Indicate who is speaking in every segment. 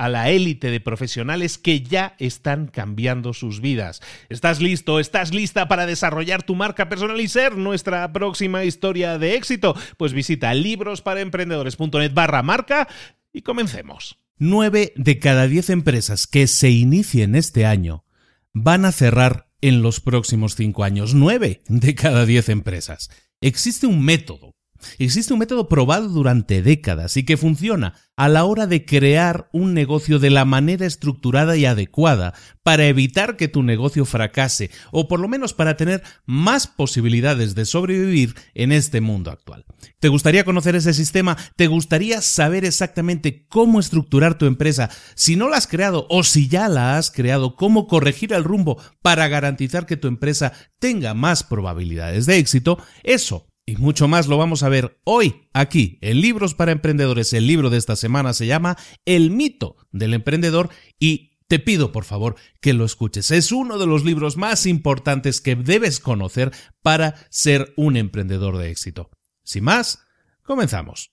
Speaker 1: a la élite de profesionales que ya están cambiando sus vidas. ¿Estás listo? ¿Estás lista para desarrollar tu marca personal y ser nuestra próxima historia de éxito? Pues visita librosparaemprendedores.net barra marca y comencemos. 9 de cada 10 empresas que se inicien este año van a cerrar en los próximos 5 años. 9 de cada 10 empresas. Existe un método Existe un método probado durante décadas y que funciona a la hora de crear un negocio de la manera estructurada y adecuada para evitar que tu negocio fracase o por lo menos para tener más posibilidades de sobrevivir en este mundo actual. ¿Te gustaría conocer ese sistema? ¿Te gustaría saber exactamente cómo estructurar tu empresa? Si no la has creado o si ya la has creado, cómo corregir el rumbo para garantizar que tu empresa tenga más probabilidades de éxito, eso y mucho más lo vamos a ver hoy aquí en Libros para Emprendedores. El libro de esta semana se llama El mito del emprendedor y te pido por favor que lo escuches. Es uno de los libros más importantes que debes conocer para ser un emprendedor de éxito. Sin más, comenzamos.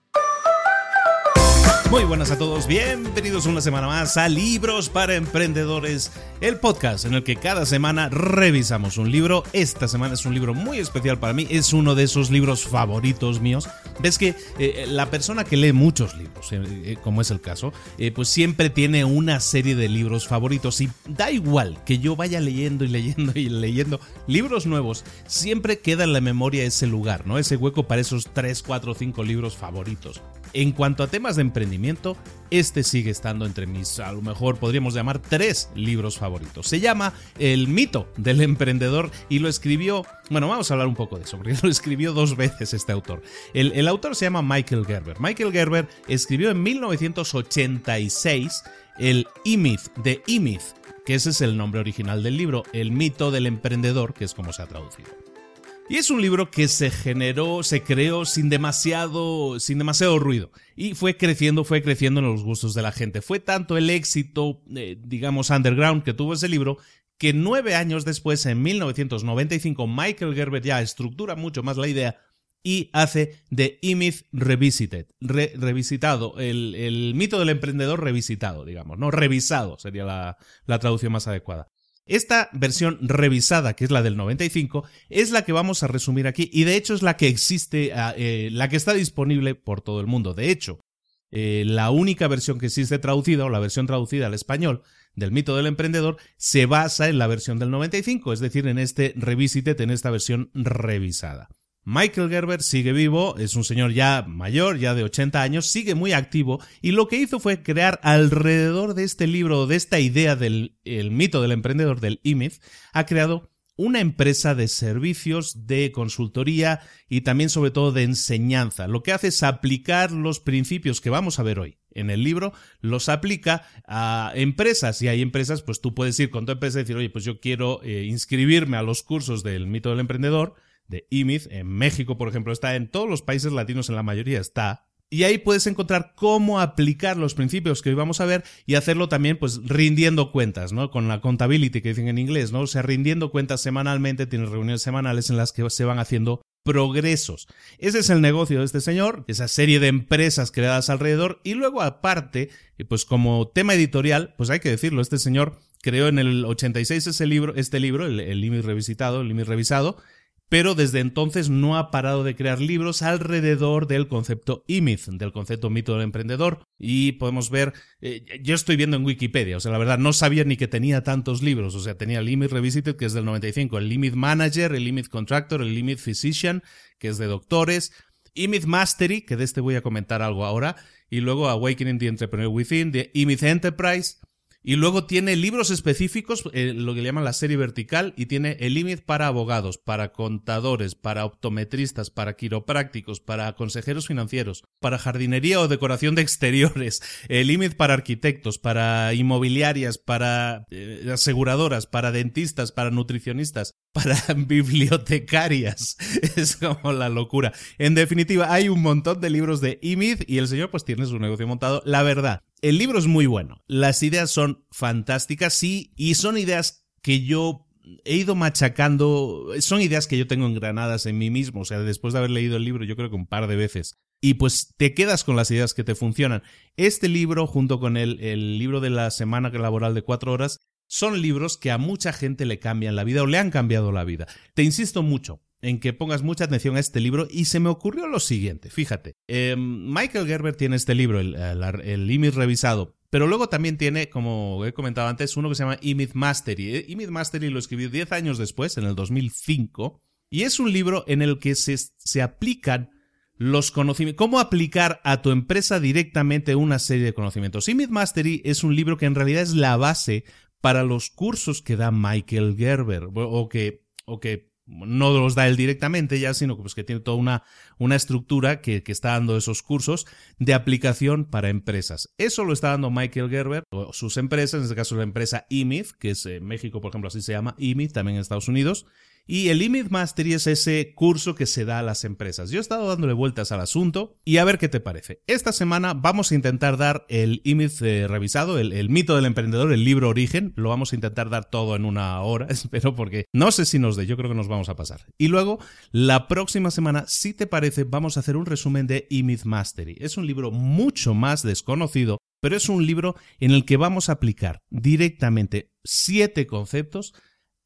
Speaker 1: Muy buenas a todos, bienvenidos una semana más a Libros para Emprendedores, el podcast en el que cada semana revisamos un libro. Esta semana es un libro muy especial para mí, es uno de esos libros favoritos míos. Ves que eh, la persona que lee muchos libros, eh, eh, como es el caso, pues siempre tiene una serie de libros favoritos y da igual que yo vaya leyendo y leyendo y leyendo libros nuevos, siempre queda en la memoria ese lugar, ¿no? Ese hueco para esos 3, 4, 5 libros favoritos. En cuanto a temas de emprendimiento, este sigue estando entre mis, a lo mejor podríamos llamar, tres libros favoritos. Se llama El mito del emprendedor y lo escribió, bueno, vamos a hablar un poco de eso, porque lo escribió dos veces este autor. El, autor se llama Michael Gerber. Michael Gerber escribió en 1986 el E-Myth de E-Myth, que ese es el nombre original del libro, El mito del emprendedor, que es como se ha traducido. Y es un libro que se generó, se creó sin demasiado, sin demasiado ruido. Y fue creciendo, fue creciendo en los gustos de la gente. Fue tanto el éxito, eh, digamos, underground que tuvo ese libro, que nueve años después, en 1995, Michael Gerber ya estructura mucho más la idea y hace The E-Myth Revisited, revisitado, el, mito del emprendedor revisitado, digamos, ¿no? Revisado sería la traducción más adecuada. Esta versión revisada, que es la del 95, es la que vamos a resumir aquí y de hecho es la que existe, ah, eh, la que está disponible por todo el mundo. De hecho, eh, la única versión que existe traducida o la versión traducida al español del mito del emprendedor se basa en la versión del 95, es decir, en este Revisited, en esta versión revisada. Michael Gerber sigue vivo, es un señor ya mayor, ya de 80 años, sigue muy activo y lo que hizo fue crear alrededor de este libro, de esta idea del mito del emprendedor del IMIF, ha creado una empresa de servicios, de consultoría y también sobre todo de enseñanza. Lo que hace es aplicar los principios que vamos a ver hoy en el libro, los aplica a empresas y hay empresas, pues tú puedes ir con tu empresa y decir, oye, pues yo quiero eh, inscribirme a los cursos del mito del emprendedor de IMID. En México, por ejemplo, está en todos los países latinos, en la mayoría está. Y ahí puedes encontrar cómo aplicar los principios que hoy vamos a ver y hacerlo también, pues, rindiendo cuentas, ¿no? Con la contability que dicen en inglés, ¿no? O sea, rindiendo cuentas semanalmente, tienes reuniones semanales en las que se van haciendo progresos. Ese es el negocio de este señor, esa serie de empresas creadas alrededor. Y luego, aparte, pues como tema editorial, pues hay que decirlo, este señor creó en el 86 ese libro, este libro, el, el revisitado, el Limit revisado, pero desde entonces no ha parado de crear libros alrededor del concepto E-Myth, del concepto mito del emprendedor. Y podemos ver, eh, yo estoy viendo en Wikipedia, o sea, la verdad no sabía ni que tenía tantos libros, o sea, tenía el E-Myth Revisited, que es del 95, el E-Myth Manager, el E-Myth Contractor, el E-Myth Physician, que es de doctores, E-Myth Mastery, que de este voy a comentar algo ahora, y luego Awakening the Entrepreneur Within, de E-Myth Enterprise, y luego tiene libros específicos, eh, lo que le llaman la serie vertical, y tiene el límite para abogados, para contadores, para optometristas, para quiroprácticos, para consejeros financieros, para jardinería o decoración de exteriores, el límite para arquitectos, para inmobiliarias, para eh, aseguradoras, para dentistas, para nutricionistas, para bibliotecarias. Es como la locura. En definitiva, hay un montón de libros de IMID y el señor pues tiene su negocio montado. La verdad, el libro es muy bueno. Las ideas son fantásticas, sí, y son ideas que yo he ido machacando. Son ideas que yo tengo engranadas en mí mismo. O sea, después de haber leído el libro, yo creo que un par de veces. Y pues te quedas con las ideas que te funcionan. Este libro, junto con el, el libro de la semana laboral de cuatro horas, son libros que a mucha gente le cambian la vida o le han cambiado la vida. Te insisto mucho, en que pongas mucha atención a este libro y se me ocurrió lo siguiente, fíjate, em, Michael Gerber tiene este libro, el, el, revisado, pero luego también tiene, como he comentado antes, uno que se llama Image Mastery. Image Mastery lo escribió 10 años después, en el 2005, y es un libro en el que se, se aplican los conocimientos, cómo aplicar a tu empresa directamente una serie de conocimientos. Image Mastery es un libro que en realidad es la base para los cursos que da Michael Gerber, o que, o que no los da él directamente ya, sino que, pues, que tiene toda una, una estructura que, que, está dando esos cursos de aplicación para empresas. Eso lo está dando Michael Gerber o sus empresas, en este caso la empresa IMIF, que es en México, por ejemplo, así se llama, IMIF, también en Estados Unidos, y el Limit Mastery es ese curso que se da a las empresas. Yo he estado dándole vueltas al asunto y a ver qué te parece. Esta semana vamos a intentar dar el Limit eh, revisado, el, mito del emprendedor, el libro Origen. Lo vamos a intentar dar todo en una hora, espero, porque no sé si nos dé, yo creo que nos vamos a pasar. Y luego, la próxima semana, si te parece, vamos a hacer un resumen de Image Mastery. Es un libro mucho más desconocido, pero es un libro en el que vamos a aplicar directamente siete conceptos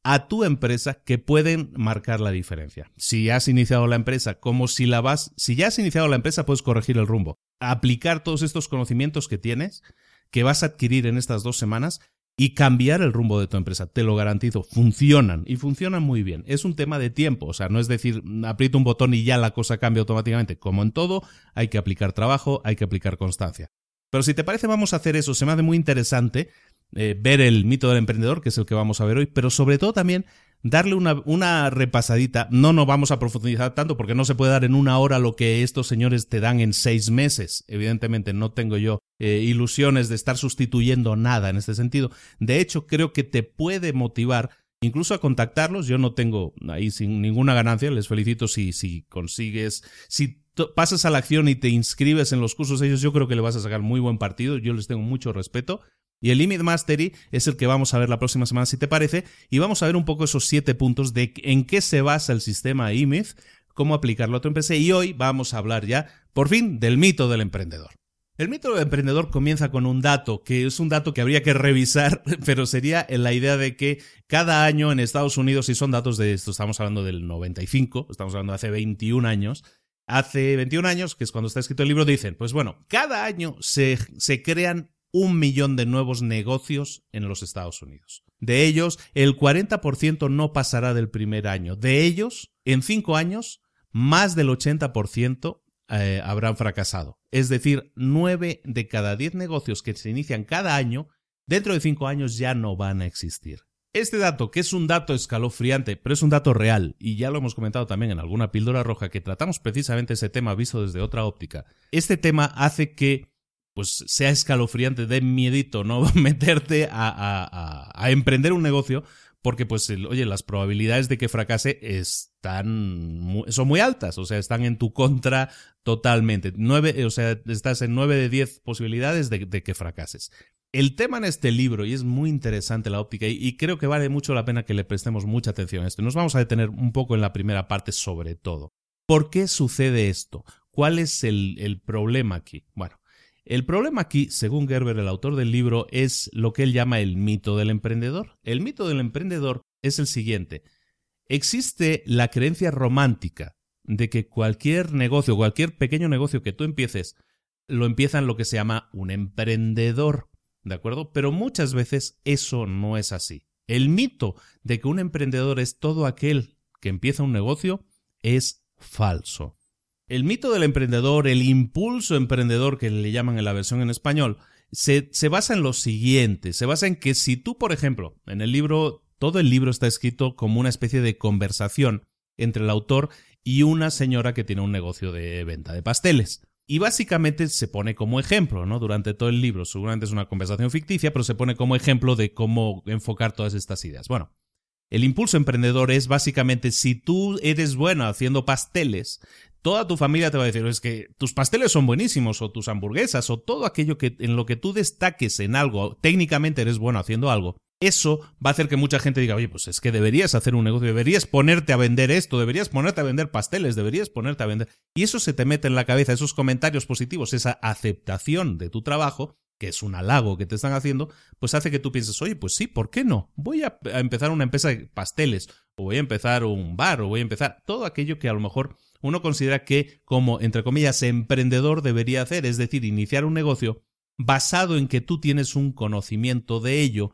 Speaker 1: a tu empresa que pueden marcar la diferencia. Si has iniciado la empresa, como si la vas, si ya has iniciado la empresa, puedes corregir el rumbo. Aplicar todos estos conocimientos que tienes, que vas a adquirir en estas dos semanas y cambiar el rumbo de tu empresa. Te lo garantizo, funcionan y funcionan muy bien. Es un tema de tiempo, o sea, no es decir, aprieto un botón y ya la cosa cambia automáticamente. Como en todo, hay que aplicar trabajo, hay que aplicar constancia. Pero si te parece, vamos a hacer eso. Se me hace muy interesante eh, ver el mito del emprendedor, que es el que vamos a ver hoy, pero sobre todo también darle una, una, repasadita. No nos vamos a profundizar tanto porque no se puede dar en una hora lo que estos señores te dan en seis meses. Evidentemente no tengo yo eh, ilusiones de estar sustituyendo nada en este sentido. De hecho, creo que te puede motivar
Speaker 2: incluso a contactarlos. Yo no tengo ahí sin ninguna ganancia, les felicito si, si consigues, si pasas a la acción y te inscribes en los cursos ellos, yo creo que le vas a sacar muy buen partido, yo les tengo mucho respeto. Y el Limit Mastery es el que vamos a ver la próxima semana, si te parece, y vamos a ver un poco esos siete puntos de en qué se basa el sistema IMIF, cómo aplicarlo a tu empresa, y hoy vamos a hablar ya, por fin, del mito del emprendedor. El mito del emprendedor comienza con un dato, que es un dato que habría que revisar, pero sería la idea de que cada año en Estados Unidos, y son datos de esto, estamos hablando del 95, estamos hablando de hace 21 años, hace 21 años, que es cuando está escrito el libro, dicen, pues bueno, cada año se, se crean un millón de nuevos negocios en los Estados Unidos. De ellos, el 40% no pasará del primer año. De ellos, en cinco años, más del 80% eh, habrán fracasado. Es decir, 9 de cada 10 negocios que se inician cada año, dentro de 5 años ya no van a existir. Este dato, que es un dato escalofriante, pero es un dato real, y ya lo hemos comentado también en alguna píldora roja que tratamos precisamente ese tema visto desde otra óptica, este tema hace que pues sea escalofriante, de miedito, ¿no? Meterte a, a emprender un negocio porque pues, oye, las probabilidades de que fracase están, son muy altas, o sea, están en tu contra totalmente. Nueve, o sea, estás en nueve de diez posibilidades de, que fracases. El tema en este libro, y es muy interesante la óptica, y, creo que vale mucho la pena que le prestemos mucha atención a esto. Nos vamos a detener un poco en la primera parte sobre todo. ¿Por qué sucede esto? ¿Cuál es el, el problema aquí? Bueno, el problema aquí, según Gerber, el autor del libro, es lo que él llama el mito del emprendedor. El mito del emprendedor es el siguiente. Existe la creencia romántica de que cualquier negocio, cualquier pequeño negocio que tú empieces, lo empieza en lo que se llama un emprendedor, ¿de acuerdo? Pero muchas veces eso no es así. El mito de que un emprendedor es todo aquel que empieza un negocio es falso. El mito del emprendedor, el impulso emprendedor que le llaman en la versión en español, se, basa en lo siguiente, se basa en que si tú, por ejemplo, en el libro, todo el libro está escrito como una especie de conversación entre el autor y una señora que tiene un negocio de venta de pasteles. Y básicamente se pone como ejemplo, ¿no? Durante todo el libro, seguramente es una conversación ficticia, pero se pone como ejemplo de cómo enfocar todas estas ideas. Bueno, el impulso emprendedor es básicamente si tú eres bueno haciendo pasteles, toda tu familia te va a decir, es que tus pasteles son buenísimos, o tus hamburguesas, o todo aquello que en lo que tú destaques en algo, técnicamente eres bueno haciendo algo, eso va a hacer que mucha gente diga, oye, pues es que deberías hacer un negocio, deberías ponerte a vender esto, deberías ponerte a vender pasteles, deberías ponerte a vender. Y eso se te mete en la cabeza, esos comentarios positivos, esa aceptación de tu trabajo, que es un halago que te están haciendo, pues hace que tú pienses, oye, pues sí, ¿por qué no? Voy a, empezar una empresa de pasteles, o voy a empezar un bar, o voy a empezar todo aquello que a lo mejor uno considera que como, entre comillas, emprendedor debería hacer, es decir, iniciar un negocio basado en que tú tienes un conocimiento de ello,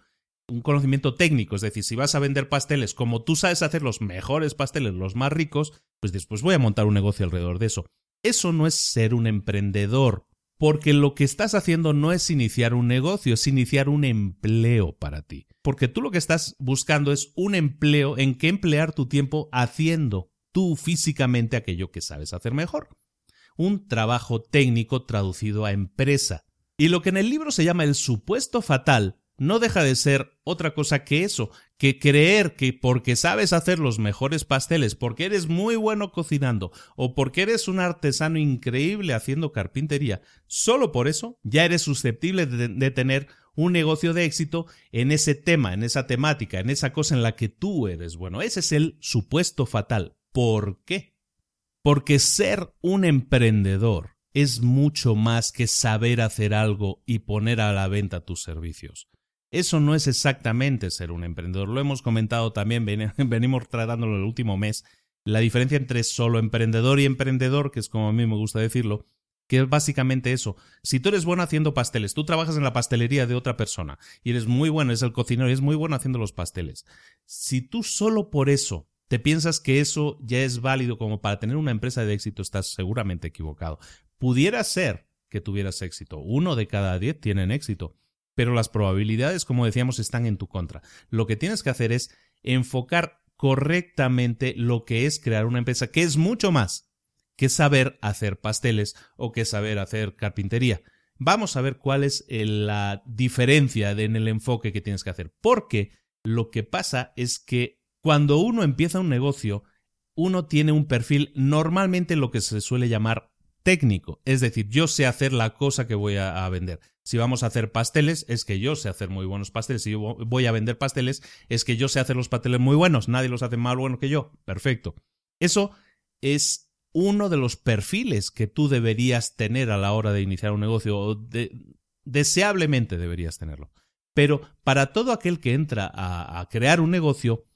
Speaker 2: un conocimiento técnico, es decir, si vas a vender pasteles como tú sabes hacer los mejores pasteles, los más ricos, pues después voy a montar un negocio alrededor de eso. Eso no es ser un emprendedor, porque lo que estás haciendo no es iniciar un negocio, es iniciar un empleo para ti. Porque tú lo que estás buscando es un empleo en que emplear tu tiempo haciendo tú físicamente aquello que sabes hacer mejor. Un trabajo técnico traducido a empresa. Y lo que en el libro se llama el supuesto fatal no deja de ser otra cosa que eso, que creer que porque sabes hacer los mejores pasteles, porque eres muy bueno cocinando o porque eres un artesano increíble haciendo carpintería, solo por eso ya eres susceptible de, tener un negocio de éxito en ese tema, en esa temática, en esa cosa en la que tú eres bueno. Ese es el supuesto fatal. ¿Por qué? Porque ser un emprendedor es mucho más que saber hacer algo y poner a la venta tus servicios. Eso no es exactamente ser un emprendedor. Lo hemos comentado también, venimos tratándolo el último mes, la diferencia entre solo emprendedor y emprendedor, que es como a mí me gusta decirlo, que es básicamente eso. Si tú eres bueno haciendo pasteles, tú trabajas en la pastelería de otra persona y eres muy bueno, es el cocinero y es muy bueno haciendo los pasteles. Si tú solo por eso te piensas que eso ya es válido como para tener una empresa de éxito, estás seguramente equivocado. Pudiera ser que tuvieras éxito. Uno de cada diez tienen éxito. Pero las probabilidades, como decíamos, están en tu contra. Lo que tienes que hacer es enfocar correctamente lo que es crear una empresa, que es mucho más que saber hacer pasteles o que saber hacer carpintería. Vamos a ver cuál es la diferencia en el enfoque que tienes que hacer. Porque Lo que pasa es que cuando uno empieza un negocio, uno tiene un perfil normalmente lo que se suele llamar técnico. Es decir, yo sé hacer la cosa que voy a, vender. Si vamos a hacer pasteles, es que yo sé hacer muy buenos pasteles. Si yo voy a vender pasteles, es que yo sé hacer los pasteles muy buenos. Nadie los hace más buenos que yo. Perfecto. Eso es uno de los perfiles que tú deberías tener a la hora de iniciar un negocio. O deseablemente deberías tenerlo. Pero para todo aquel que entra a crear un negocio,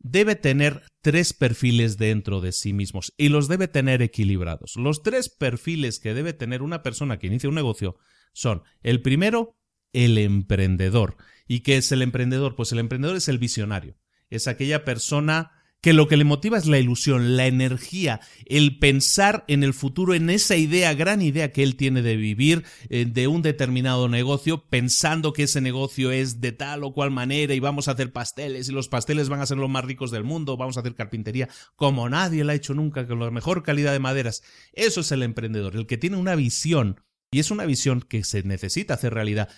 Speaker 2: debe tener tres perfiles dentro de sí mismos y los debe tener equilibrados. Los tres perfiles que debe tener una persona que inicia un negocio son el primero, el emprendedor. ¿Y qué es el emprendedor? Pues el emprendedor es el visionario. Es aquella persona que lo que le motiva es la ilusión, la energía, el pensar en el futuro, en esa idea, gran idea que él tiene de vivir eh, de un determinado negocio, pensando que ese negocio es de tal o cual manera y vamos a hacer pasteles y los pasteles van a ser los más ricos del mundo, vamos a hacer carpintería como nadie la ha hecho nunca, con la mejor calidad de maderas. Eso es el emprendedor, el que tiene una visión y es una visión que se necesita hacer realidad.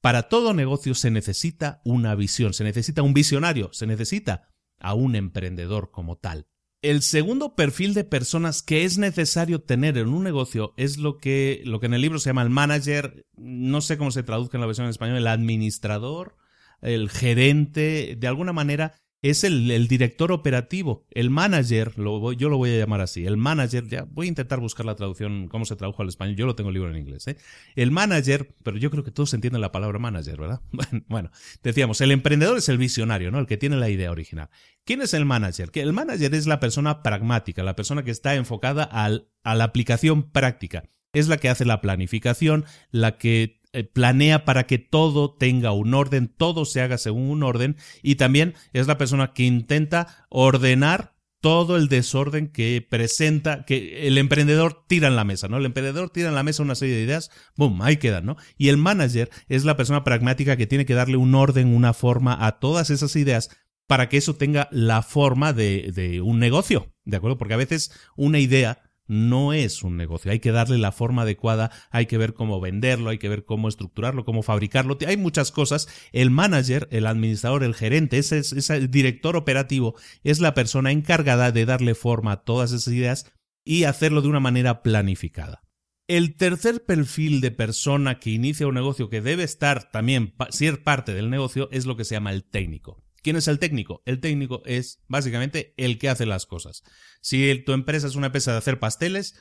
Speaker 2: Para todo negocio se necesita una visión, se necesita un visionario, se necesita a un emprendedor como tal. El segundo perfil de personas que es necesario tener en un negocio es lo que, lo que en el libro se llama el manager, no sé cómo se traduzca en la versión en español, el administrador, el gerente, de alguna manera es el, director operativo, el manager, yo lo voy a llamar así, el manager, ya voy a intentar buscar la traducción, cómo se tradujo al español, yo lo tengo el libro en inglés, ¿eh? el manager, pero yo creo que todos entienden la palabra manager, ¿verdad? Bueno, decíamos, el emprendedor es el visionario, ¿no? El que tiene la idea original. ¿Quién es el manager? Que el manager es la persona pragmática, la persona que está enfocada al, a la aplicación práctica. Es la que hace la planificación, la que planea para que todo tenga un orden, todo se haga según un orden y también es la persona que intenta ordenar todo el desorden que presenta, que el emprendedor tira en la mesa, ¿no? El emprendedor tira en la mesa una serie de ideas, boom, ahí quedan, ¿no? Y el manager es la persona pragmática que tiene que darle un orden, una forma a todas esas ideas para que eso tenga la forma de, de un negocio, ¿de acuerdo? Porque a veces una idea no es un negocio. Hay que darle la forma adecuada, hay que ver cómo venderlo, hay que ver cómo estructurarlo, cómo fabricarlo. Hay muchas cosas. El manager, el administrador, el gerente, ese, director operativo es la persona encargada de darle forma a todas esas ideas y hacerlo de una manera planificada. El tercer perfil de persona que inicia un negocio que debe estar también ser parte del negocio es lo que se llama el técnico. ¿Quién es el técnico? El técnico es básicamente el que hace las cosas. Si tu empresa es una empresa de hacer pasteles,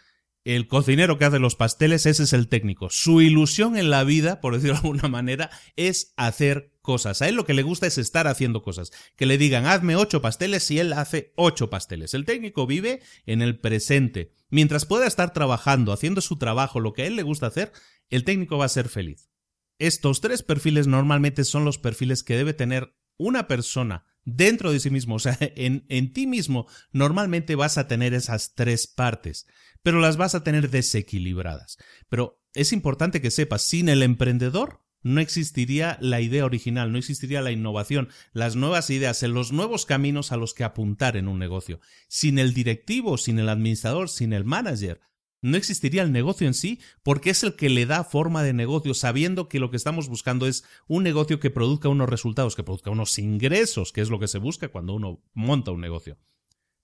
Speaker 2: el cocinero que hace los pasteles, ese es el técnico. Su ilusión en la vida, por decirlo de alguna manera, es hacer cosas. A él lo que le gusta es estar haciendo cosas. Que le digan, hazme ocho pasteles y él hace ocho pasteles. El técnico vive en el presente. Mientras pueda estar trabajando, haciendo su trabajo, lo que a él le gusta hacer, el técnico va a ser feliz. Estos tres perfiles normalmente son los perfiles que debe tener una persona dentro de sí mismo, o sea, en, en, ti mismo, normalmente vas a tener esas tres partes, pero las vas a tener desequilibradas. Pero es importante que sepas, sin el emprendedor no existiría la idea original, no existiría la innovación, las nuevas ideas, los nuevos caminos a los que apuntar en un negocio. Sin el directivo, sin el administrador, sin el manager, no existiría el negocio en sí porque es el que le da forma de negocio, sabiendo que lo que estamos buscando es un negocio que produzca unos resultados, que produzca unos ingresos, que es lo que se busca cuando uno monta un negocio.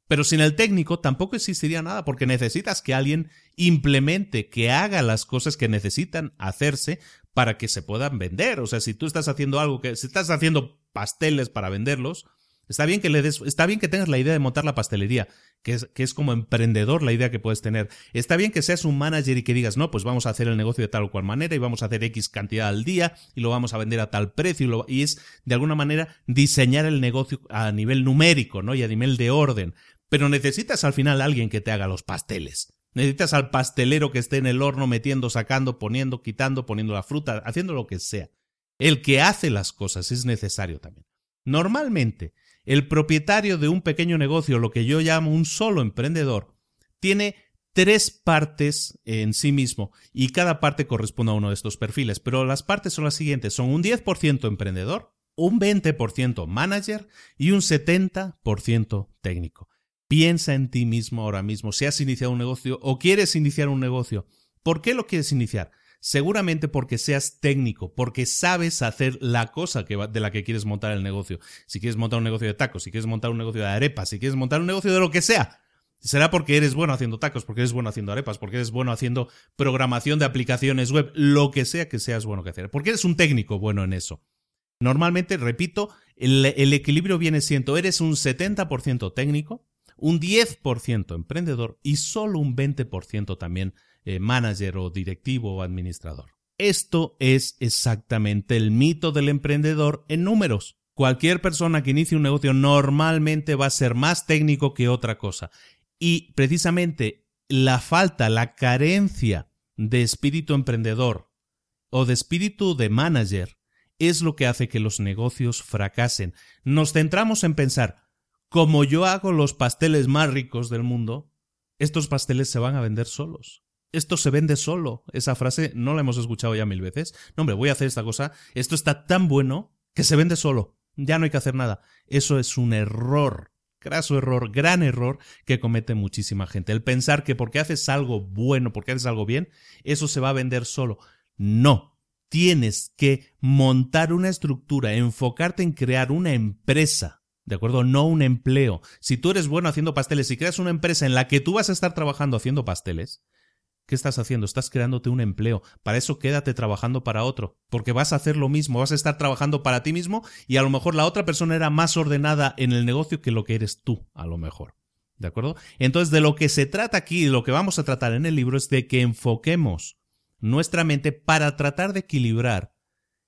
Speaker 2: Pero sin el técnico tampoco existiría nada porque necesitas que alguien implemente, que haga las cosas que necesitan hacerse para que se puedan vender. O sea, si tú estás haciendo algo que, si estás haciendo pasteles para venderlos, Está bien que le des, está bien que tengas la idea de montar la pastelería, que es, que es como emprendedor la idea que puedes tener. Está bien que seas un manager y que digas, no, pues vamos a hacer el negocio de tal o cual manera y vamos a hacer X cantidad al día y lo vamos a vender a tal precio y, y es de alguna manera diseñar el negocio a nivel numérico, ¿no? Y a nivel de orden. Pero necesitas al final alguien que te haga los pasteles. Necesitas al pastelero que esté en el horno metiendo, sacando, poniendo, quitando, poniendo la fruta, haciendo lo que sea. El que hace las cosas es necesario también. Normalmente, el propietario de un pequeño negocio, lo que yo llamo un solo emprendedor, tiene tres partes en sí mismo y cada parte corresponde a uno de estos perfiles, pero las partes son las siguientes, son un 10% emprendedor, un 20% manager y un 70% técnico. Piensa en ti mismo ahora mismo, si has iniciado un negocio o quieres iniciar un negocio. ¿Por qué lo quieres iniciar? Seguramente porque seas técnico, porque sabes hacer la cosa de la que quieres montar el negocio. Si quieres montar un negocio de tacos, si quieres montar un negocio de arepas, si quieres montar un negocio de lo que sea, será porque eres bueno haciendo tacos, porque eres bueno haciendo arepas, porque eres bueno haciendo programación de aplicaciones web, lo que sea que seas bueno que hacer, porque eres un técnico bueno en eso. Normalmente, repito, el, el equilibrio viene siendo, eres un 70% técnico, un 10% emprendedor y solo un 20% también eh, manager o directivo o administrador. Esto es exactamente el mito del emprendedor en números. Cualquier persona que inicie un negocio normalmente va a ser más técnico que otra cosa. Y precisamente la falta, la carencia de espíritu emprendedor o de espíritu de manager es lo que hace que los negocios fracasen. Nos centramos en pensar, como yo hago los pasteles más ricos del mundo, estos pasteles se van a vender solos esto se vende solo. Esa frase no la hemos escuchado ya mil veces. No, hombre, voy a hacer esta cosa. Esto está tan bueno que se vende solo. Ya no hay que hacer nada. Eso es un error. Craso error, gran error que comete muchísima gente. El pensar que porque haces algo bueno, porque haces algo bien, eso se va a vender solo. No. Tienes que montar una estructura, enfocarte en crear una empresa. ¿De acuerdo? No un empleo. Si tú eres bueno haciendo pasteles y creas una empresa en la que tú vas a estar trabajando haciendo pasteles, ¿Qué estás haciendo? Estás creándote un empleo. Para eso quédate trabajando para otro, porque vas a hacer lo mismo, vas a estar trabajando para ti mismo y a lo mejor la otra persona era más ordenada en el negocio que lo que eres tú, a lo mejor. ¿De acuerdo? Entonces, de lo que se trata aquí, lo que vamos a tratar en el libro es de que enfoquemos nuestra mente para tratar de equilibrar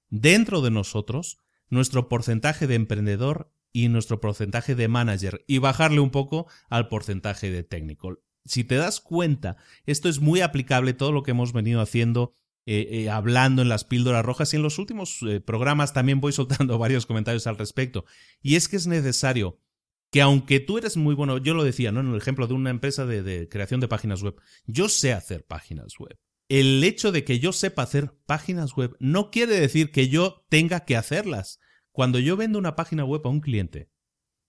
Speaker 2: dentro de nosotros nuestro porcentaje de emprendedor y nuestro porcentaje de manager y bajarle un poco al porcentaje de técnico si te das cuenta, esto es muy aplicable todo lo que hemos venido haciendo eh, eh, hablando en las píldoras rojas y en los últimos eh, programas también voy soltando varios comentarios al respecto. Y es que es necesario que aunque tú eres muy bueno, yo lo decía, ¿no? En el ejemplo de una empresa de, de creación de páginas web, yo sé hacer páginas web. El hecho de que yo sepa hacer páginas web no quiere decir que yo tenga que hacerlas. Cuando yo vendo una página web a un cliente,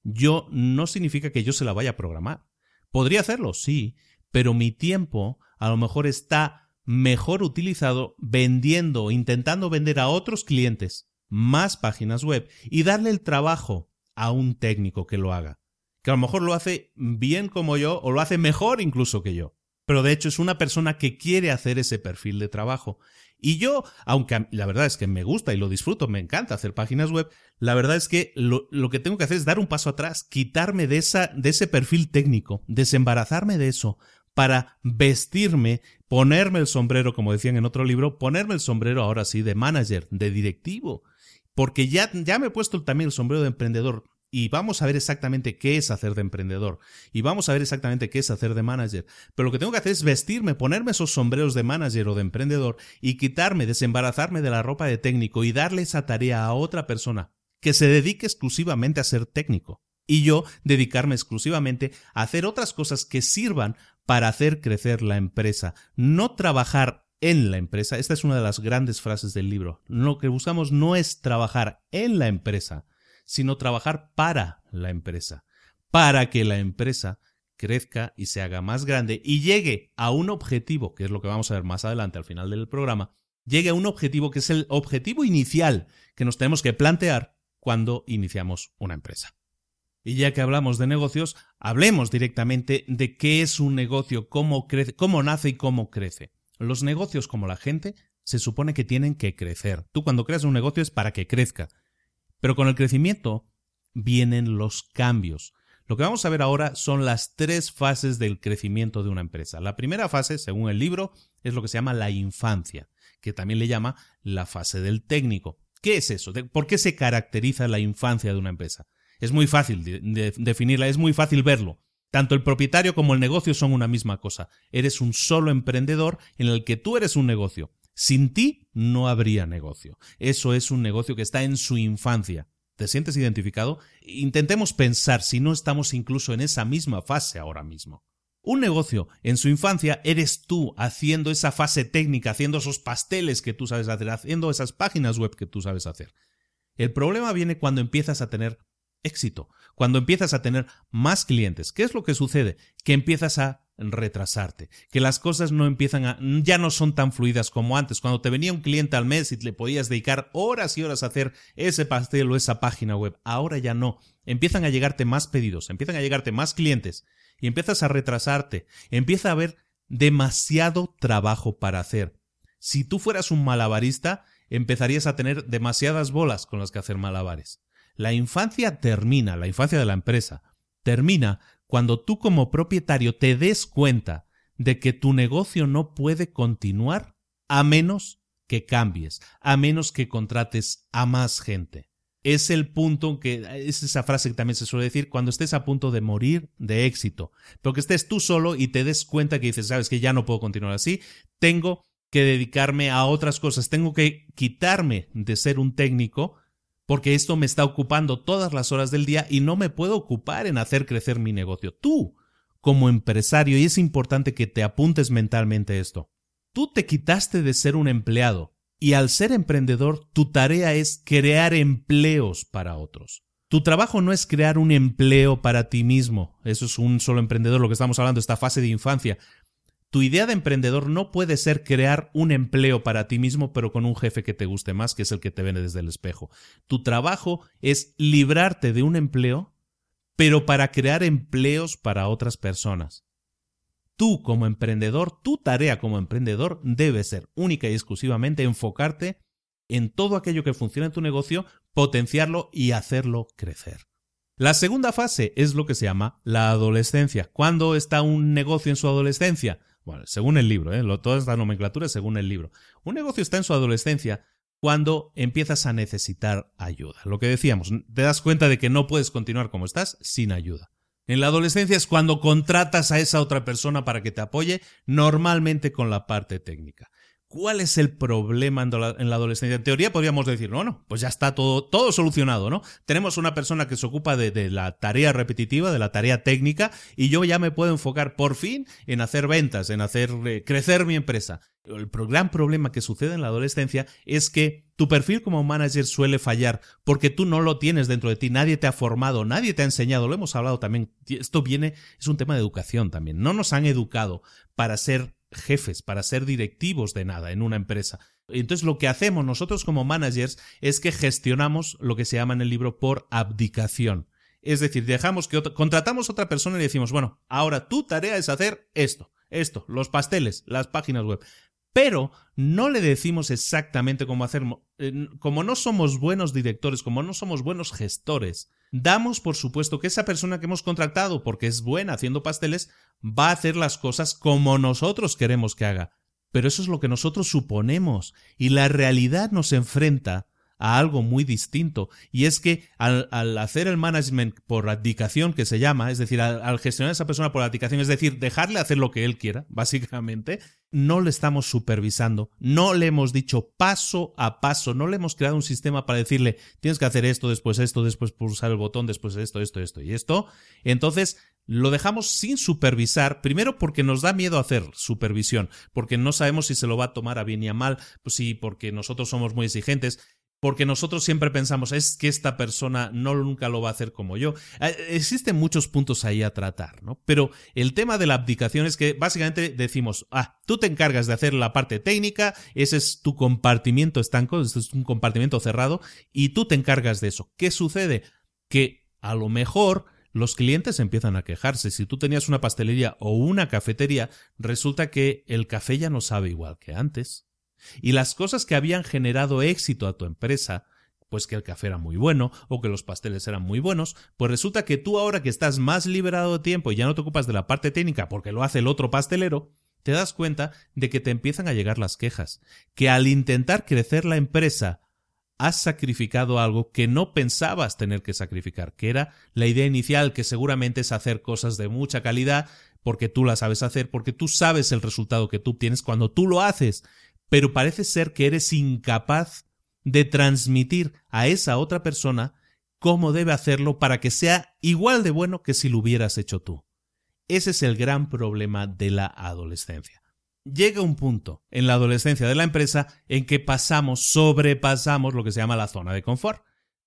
Speaker 2: yo no significa que yo se la vaya a programar. Podría hacerlo, sí, pero mi tiempo a lo mejor está mejor utilizado vendiendo, intentando vender a otros clientes más páginas web y darle el trabajo a un técnico que lo haga, que a lo mejor lo hace bien como yo o lo hace mejor incluso que yo. Pero de hecho es una persona que quiere hacer ese perfil de trabajo. Y yo, aunque la verdad es que me gusta y lo disfruto, me encanta hacer páginas web, la verdad es que lo, que tengo que hacer es dar un paso atrás, quitarme de, esa, de ese perfil técnico, desembarazarme de eso, para vestirme, ponerme el sombrero, como decían en otro libro, ponerme el sombrero ahora sí de manager, de directivo. Porque ya, ya me he puesto también el sombrero de emprendedor y vamos a ver exactamente qué es hacer de emprendedor y vamos a ver exactamente qué es hacer de manager. Pero lo que tengo que hacer es vestirme, ponerme esos sombreros de manager o de emprendedor y quitarme, desembarazarme de la ropa de técnico y darle esa tarea a otra persona que se dedique exclusivamente a ser técnico y yo dedicarme exclusivamente a hacer otras cosas que sirvan para hacer crecer la empresa, no trabajar en la empresa. Esta es una de las grandes frases del libro. Lo que buscamos no es trabajar en la empresa, sino trabajar para la empresa, para que la empresa crezca y se haga más grande y llegue a un objetivo, que es lo que vamos a ver más adelante al final del programa, llegue a un objetivo que es el objetivo inicial que nos tenemos que plantear cuando iniciamos una empresa. Y ya que hablamos de negocios, hablemos directamente de qué es un negocio, cómo, crece, cómo nace y cómo crece. Los negocios, como la gente, se supone que tienen que crecer. Tú cuando creas un negocio es para que crezca. Pero con el crecimiento vienen los cambios. Lo que vamos a ver ahora son las tres fases del crecimiento de una empresa. La primera fase, según el libro, es lo que se llama la infancia, que también le llama la fase del técnico. ¿Qué es eso? ¿Por qué se caracteriza la infancia de una empresa? Es muy fácil definirla, es muy fácil verlo. Tanto el propietario como el negocio son una misma cosa. Eres un solo emprendedor en el que tú eres un negocio. Sin ti no habría negocio. Eso es un negocio que está en su infancia. ¿Te sientes identificado? Intentemos pensar si no estamos incluso en esa misma fase ahora mismo. Un negocio en su infancia eres tú haciendo esa fase técnica, haciendo esos pasteles que tú sabes hacer, haciendo esas páginas web que tú sabes hacer. El problema viene cuando empiezas a tener éxito, cuando empiezas a tener más clientes. ¿Qué es lo que sucede? Que empiezas a retrasarte, que las cosas no empiezan a ya no son tan fluidas como antes, cuando te venía un cliente al mes y le podías dedicar horas y horas a hacer ese pastel o esa página web, ahora ya no, empiezan a llegarte más pedidos, empiezan a llegarte más clientes y empiezas a retrasarte, empieza a haber demasiado trabajo para hacer. Si tú fueras un malabarista, empezarías a tener demasiadas bolas con las que hacer malabares. La infancia termina, la infancia de la empresa, termina cuando tú como propietario te des cuenta de que tu negocio no puede continuar a menos que cambies, a menos que contrates a más gente. Es el punto que es esa frase que también se suele decir cuando estés a punto de morir de éxito, pero que estés tú solo y te des cuenta que dices, sabes que ya no puedo continuar así, tengo que dedicarme a otras cosas, tengo que quitarme de ser un técnico porque esto me está ocupando todas las horas del día y no me puedo ocupar en hacer crecer mi negocio. Tú, como empresario, y es importante que te apuntes mentalmente esto, tú te quitaste de ser un empleado y al ser emprendedor tu tarea es crear empleos para otros. Tu trabajo no es crear un empleo para ti mismo, eso es un solo emprendedor, lo que estamos hablando, esta fase de infancia. Tu idea de emprendedor no puede ser crear un empleo para ti mismo, pero con un jefe que te guste más, que es el que te vende desde el espejo. Tu trabajo es librarte de un empleo, pero para crear empleos para otras personas. Tú como emprendedor, tu tarea como emprendedor debe ser única y exclusivamente enfocarte en todo aquello que funciona en tu negocio, potenciarlo y hacerlo crecer. La segunda fase es lo que se llama la adolescencia. ¿Cuándo está un negocio en su adolescencia? Bueno, según el libro, ¿eh? toda esta nomenclatura es según el libro. Un negocio está en su adolescencia cuando empiezas a necesitar ayuda. Lo que decíamos, te das cuenta de que no puedes continuar como estás sin ayuda. En la adolescencia es cuando contratas a esa otra persona para que te apoye, normalmente con la parte técnica. ¿Cuál es el problema en la adolescencia? En teoría podríamos decir, no, no, pues ya está todo, todo solucionado, ¿no? Tenemos una persona que se ocupa de, la tarea repetitiva, de la tarea técnica, y yo ya me puedo enfocar por fin en hacer ventas, en hacer eh, crecer mi empresa. El gran problema que sucede en la adolescencia es que tu perfil como manager suele fallar porque tú no lo tienes dentro de ti, nadie te ha formado, nadie te ha enseñado, lo hemos hablado también, esto viene, es un tema de educación también, no nos han educado para ser jefes, para ser directivos de nada en una empresa. Entonces lo que hacemos nosotros como managers es que gestionamos lo que se llama en el libro por abdicación. Es decir, dejamos que contratamos a otra persona y decimos, bueno, ahora tu tarea es hacer esto, esto, los pasteles, las páginas web. Pero no le decimos exactamente cómo hacerlo. Como no somos buenos directores, como no somos buenos gestores, damos por supuesto que esa persona que hemos contratado, porque es buena haciendo pasteles, va a hacer las cosas como nosotros queremos que haga. Pero eso es lo que nosotros suponemos, y la realidad nos enfrenta a algo muy distinto, y es que al, hacer el management por abdicación, que se llama, es decir, al, gestionar a esa persona por abdicación, es decir, dejarle hacer lo que él quiera, básicamente, no le estamos supervisando, no le hemos dicho paso a paso, no le hemos creado un sistema para decirle tienes que hacer esto, después esto, después pulsar el botón, después esto, esto, esto y esto. Entonces, lo dejamos sin supervisar, primero porque nos da miedo hacer supervisión, porque no sabemos si se lo va a tomar a bien y a mal, pues sí, porque nosotros somos muy exigentes porque nosotros siempre pensamos, es que esta persona no nunca lo va a hacer como yo. Eh, existen muchos puntos ahí a tratar, ¿no? Pero el tema de la abdicación es que básicamente decimos, ah, tú te encargas de hacer la parte técnica, ese es tu compartimiento estanco, este es un compartimiento cerrado, y tú te encargas de eso. ¿Qué sucede? Que a lo mejor los clientes empiezan a quejarse. Si tú tenías una pastelería o una cafetería, resulta que el café ya no sabe igual que antes. Y las cosas que habían generado éxito a tu empresa, pues que el café era muy bueno o que los pasteles eran muy buenos, pues resulta que tú ahora que estás más liberado de tiempo y ya no te ocupas de la parte técnica porque lo hace el otro pastelero, te das cuenta de que te empiezan a llegar las quejas, que al intentar crecer la empresa has sacrificado algo que no pensabas tener que sacrificar, que era la idea inicial, que seguramente es hacer cosas de mucha calidad, porque tú la sabes hacer, porque tú sabes el resultado que tú tienes cuando tú lo haces pero parece ser que eres incapaz de transmitir a esa otra persona cómo debe hacerlo para que sea igual de bueno que si lo hubieras hecho tú. Ese es el gran problema de la adolescencia. Llega un punto en la adolescencia de la empresa en que pasamos, sobrepasamos lo que se llama la zona de confort.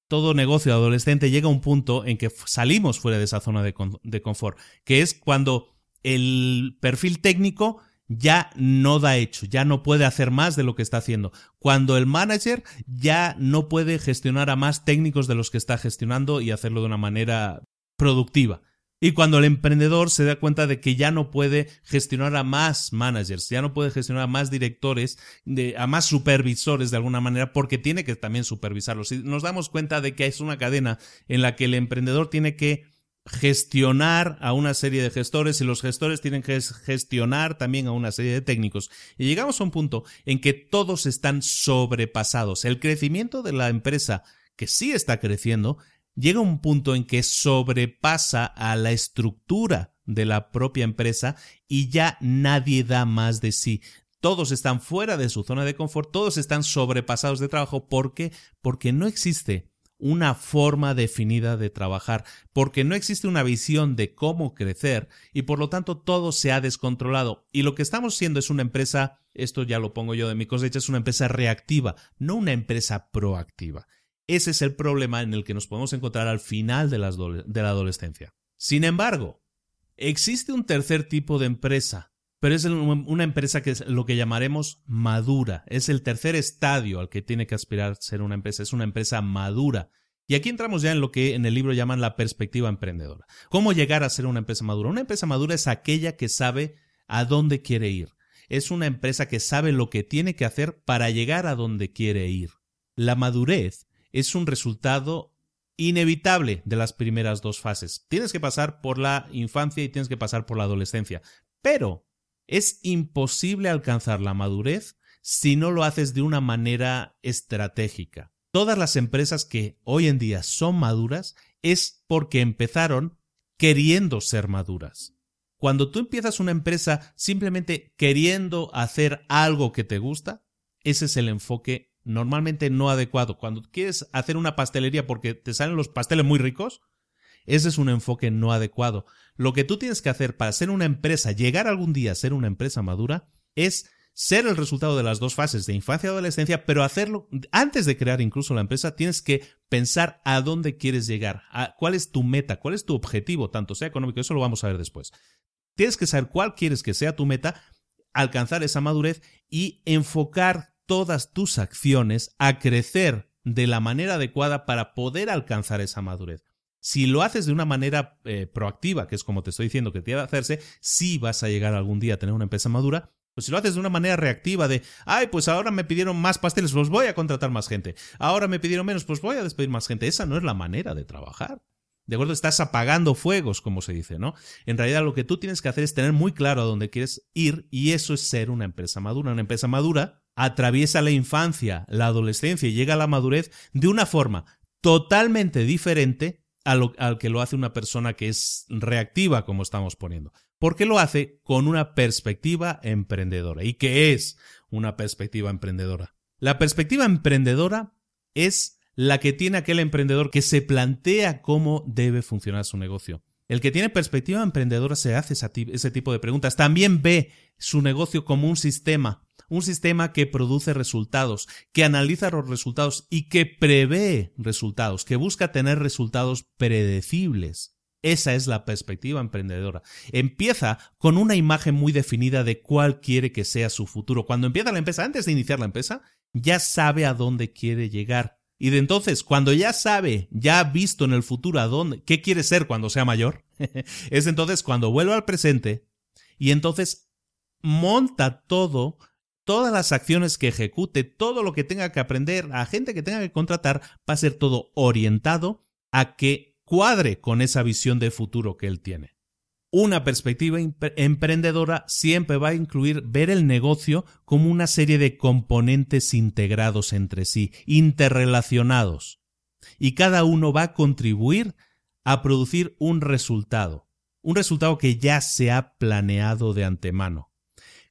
Speaker 2: Todo negocio adolescente llega a un punto en que salimos fuera de esa zona de, confort, que es cuando el perfil técnico ya no da hecho, ya no puede hacer más de lo que está haciendo. Cuando el manager ya no puede gestionar a más técnicos de los que está gestionando y hacerlo de una manera productiva. Y cuando el emprendedor se da cuenta de que ya no puede gestionar a más managers, ya no puede gestionar a más directores, a más supervisores de alguna manera, porque tiene que también supervisarlos. Y nos damos cuenta de que es una cadena en la que el emprendedor tiene que gestionar a una serie de gestores y los gestores tienen que gestionar también a una serie de técnicos. Y llegamos a un punto en que todos están sobrepasados. El crecimiento de la empresa, que sí está creciendo, llega a un punto en que sobrepasa a la estructura de la propia empresa y ya nadie da más de sí. Todos están fuera de su zona de confort, todos están sobrepasados de trabajo. ¿Por qué? Porque no existe una forma definida de trabajar, porque no existe una visión de cómo crecer y por lo tanto todo se ha descontrolado. Y lo que estamos siendo es una empresa, esto ya lo pongo yo de mi cosecha, es una empresa reactiva, no una empresa proactiva. Ese es el problema en el que nos podemos encontrar al final de la, adolescencia. Sin embargo, existe un tercer tipo de empresa pero es una empresa que es lo que llamaremos madura. Es el tercer estadio al que tiene que aspirar ser una empresa. Es una empresa madura. Y aquí entramos ya en lo que en el libro llaman la perspectiva emprendedora. ¿Cómo llegar a ser una empresa madura? Una empresa madura es aquella que sabe a dónde quiere ir. Es una empresa que sabe lo que tiene que hacer para llegar a donde quiere ir. La madurez es un resultado inevitable de las primeras dos fases. Tienes que pasar por la infancia y tienes que pasar por la adolescencia. Pero es imposible alcanzar la madurez si no lo haces de una manera estratégica. Todas las empresas que hoy en día son maduras es porque empezaron queriendo ser maduras. Cuando tú empiezas una empresa simplemente queriendo hacer algo que te gusta, ese es el enfoque normalmente no adecuado. Cuando quieres hacer una pastelería porque te salen los pasteles muy ricos, ese es un enfoque no adecuado. Lo que tú tienes que hacer para ser una empresa, llegar algún día a ser una empresa madura, es ser el resultado de las dos fases de infancia y adolescencia, pero hacerlo antes de crear incluso la empresa, tienes que pensar a dónde quieres llegar, a cuál es tu meta, cuál es tu objetivo, tanto sea económico, eso lo vamos a ver después. Tienes que saber cuál quieres que sea tu meta, alcanzar esa madurez y enfocar todas tus acciones a crecer de la manera adecuada para poder alcanzar esa madurez. Si lo haces de una manera eh, proactiva, que es como te estoy diciendo que tiene que hacerse, sí vas a llegar algún día a tener una empresa madura. Pues si lo haces de una manera reactiva de, ay, pues ahora me pidieron más pasteles, pues voy a contratar más gente. Ahora me pidieron menos, pues voy a despedir más gente. Esa no es la manera de trabajar. ¿De acuerdo? Estás apagando fuegos, como se dice, ¿no? En realidad lo que tú tienes que hacer es tener muy claro a dónde quieres ir y eso es ser una empresa madura. Una empresa madura atraviesa la infancia, la adolescencia y llega a la madurez de una forma totalmente diferente al, que lo hace una persona que es reactiva, como estamos poniendo. Porque lo hace con una perspectiva emprendedora. ¿Y qué es una perspectiva emprendedora? La perspectiva emprendedora es la que tiene aquel emprendedor que se plantea cómo debe funcionar su negocio. El que tiene perspectiva emprendedora se hace ese tipo de preguntas. También ve su negocio como un sistema, un sistema que produce resultados, que analiza los resultados y que prevé resultados, que busca tener resultados predecibles. Esa es la perspectiva emprendedora. Empieza con una imagen muy definida de cuál quiere que sea su futuro. Cuando empieza la empresa, antes de iniciar la empresa, ya sabe a dónde quiere llegar. Y de entonces, cuando ya sabe, ya ha visto en el futuro a dónde, qué quiere ser cuando sea mayor, es entonces cuando vuelve al presente y entonces monta todo todas las acciones que ejecute, todo lo que tenga que aprender, a gente que tenga que contratar, va a ser todo orientado a que cuadre con esa visión de futuro que él tiene. Una perspectiva emprendedora siempre va a incluir ver el negocio como una serie de componentes integrados entre sí, interrelacionados, y cada uno va a contribuir a producir un resultado, un resultado que ya se ha planeado de antemano.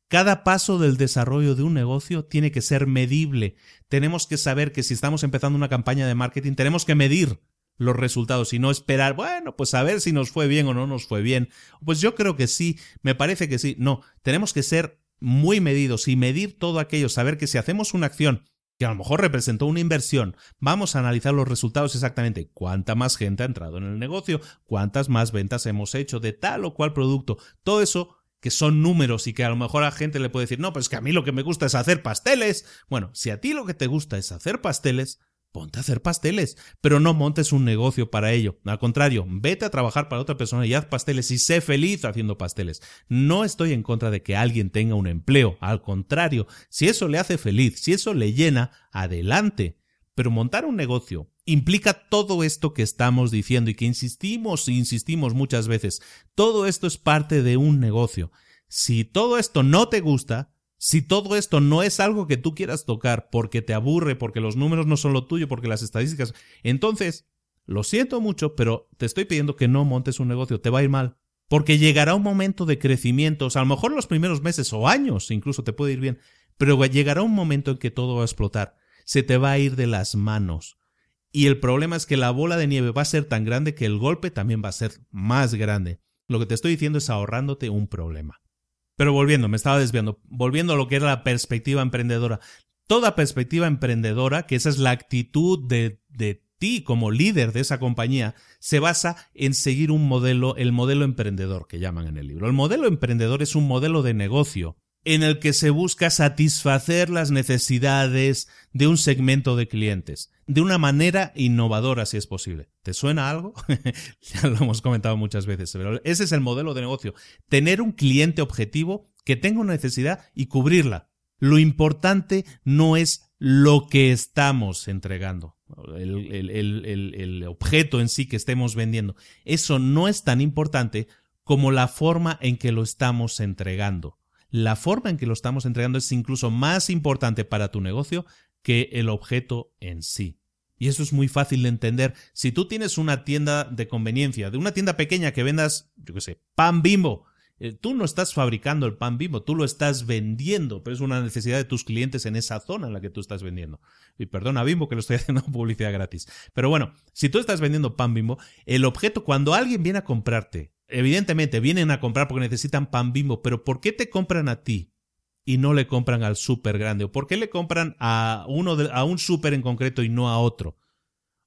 Speaker 2: Cada paso del desarrollo de un negocio tiene que ser medible. Tenemos que saber que si estamos empezando una campaña de marketing, tenemos que medir los resultados y no esperar, bueno, pues a ver si nos fue bien o no nos fue bien. Pues yo creo que sí, me parece que sí. No, tenemos que ser muy medidos y medir todo aquello, saber que si hacemos una acción que a lo mejor representó una inversión. Vamos a analizar los resultados exactamente. ¿Cuánta más gente ha entrado en el negocio? ¿Cuántas más ventas hemos hecho de tal o cual producto? Todo eso que son números y que a lo mejor a gente le puede decir, no, pues que a mí lo que me gusta es hacer pasteles. Bueno, si a ti lo que te gusta es hacer pasteles, ponte a hacer pasteles, pero no montes un negocio para ello. Al contrario, vete a trabajar para otra persona y haz pasteles y sé feliz haciendo pasteles. No estoy en contra de que alguien tenga un empleo, al contrario, si eso le hace feliz, si eso le llena, adelante. Pero montar un negocio implica todo esto que estamos diciendo y que insistimos e insistimos muchas veces. Todo esto es parte de un negocio. Si todo esto no te gusta, si todo esto no es algo que tú quieras tocar porque te aburre, porque los números no son lo tuyo, porque las estadísticas, entonces, lo siento mucho, pero te estoy pidiendo que no montes un negocio, te va a ir mal. Porque llegará un momento de crecimiento, o a lo mejor los primeros meses o años incluso te puede ir bien, pero llegará un momento en que todo va a explotar, se te va a ir de las manos. Y el problema es que la bola de nieve va a ser tan grande que el golpe también va a ser más grande. Lo que te estoy diciendo es ahorrándote un problema. Pero volviendo, me estaba desviando, volviendo a lo que era la perspectiva emprendedora. Toda perspectiva emprendedora, que esa es la actitud de, de ti como líder de esa compañía, se basa en seguir un modelo, el modelo emprendedor que llaman en el libro. El modelo emprendedor es un modelo de negocio en el que se busca satisfacer las necesidades de un segmento de clientes de una manera innovadora si es posible. ¿Te suena algo? ya lo hemos comentado muchas veces, pero ese es el modelo de negocio. Tener un cliente objetivo que tenga una necesidad y cubrirla. Lo importante no es lo que estamos entregando, el, el objeto en sí que estemos vendiendo. Eso no es tan importante como la forma en que lo estamos entregando la forma en que lo estamos entregando es incluso más importante para tu negocio que el objeto en sí. Y eso es muy fácil de entender. Si tú tienes una tienda de conveniencia, de una tienda pequeña que vendas, yo qué sé, pan bimbo, eh, tú no estás fabricando el pan bimbo, tú lo estás vendiendo, pero es una necesidad de tus clientes en esa zona en la que tú estás vendiendo. Y perdona bimbo que lo estoy haciendo publicidad gratis. Pero bueno, si tú estás vendiendo pan bimbo, el objeto, cuando alguien viene a comprarte evidentemente vienen a comprar porque necesitan pan bimbo, pero ¿por qué te compran a ti y no le compran al súper grande? ¿O por qué le compran a, uno a un súper en concreto y no a otro?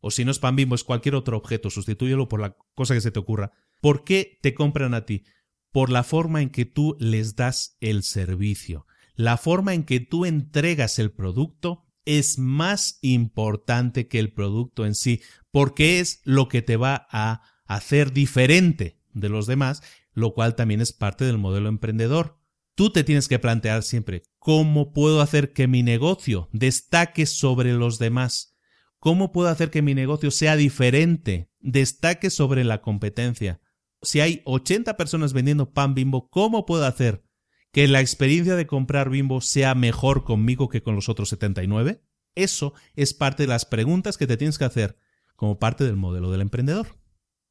Speaker 2: O si no es pan bimbo, es cualquier otro objeto, sustitúyelo por la cosa que se te ocurra. ¿Por qué te compran a ti? Por la forma en que tú les das el servicio. La forma en que tú entregas el producto es más importante que el producto en sí, porque es lo que te va a hacer diferente de los demás, lo cual también es parte del modelo emprendedor. Tú te tienes que plantear siempre, ¿cómo puedo hacer que mi negocio destaque sobre los demás? ¿Cómo puedo hacer que mi negocio sea diferente, destaque sobre la competencia? Si hay 80 personas vendiendo pan bimbo, ¿cómo puedo hacer que la experiencia de comprar bimbo sea mejor conmigo que con los otros 79? Eso es parte de las preguntas que te tienes que hacer como parte del modelo del emprendedor.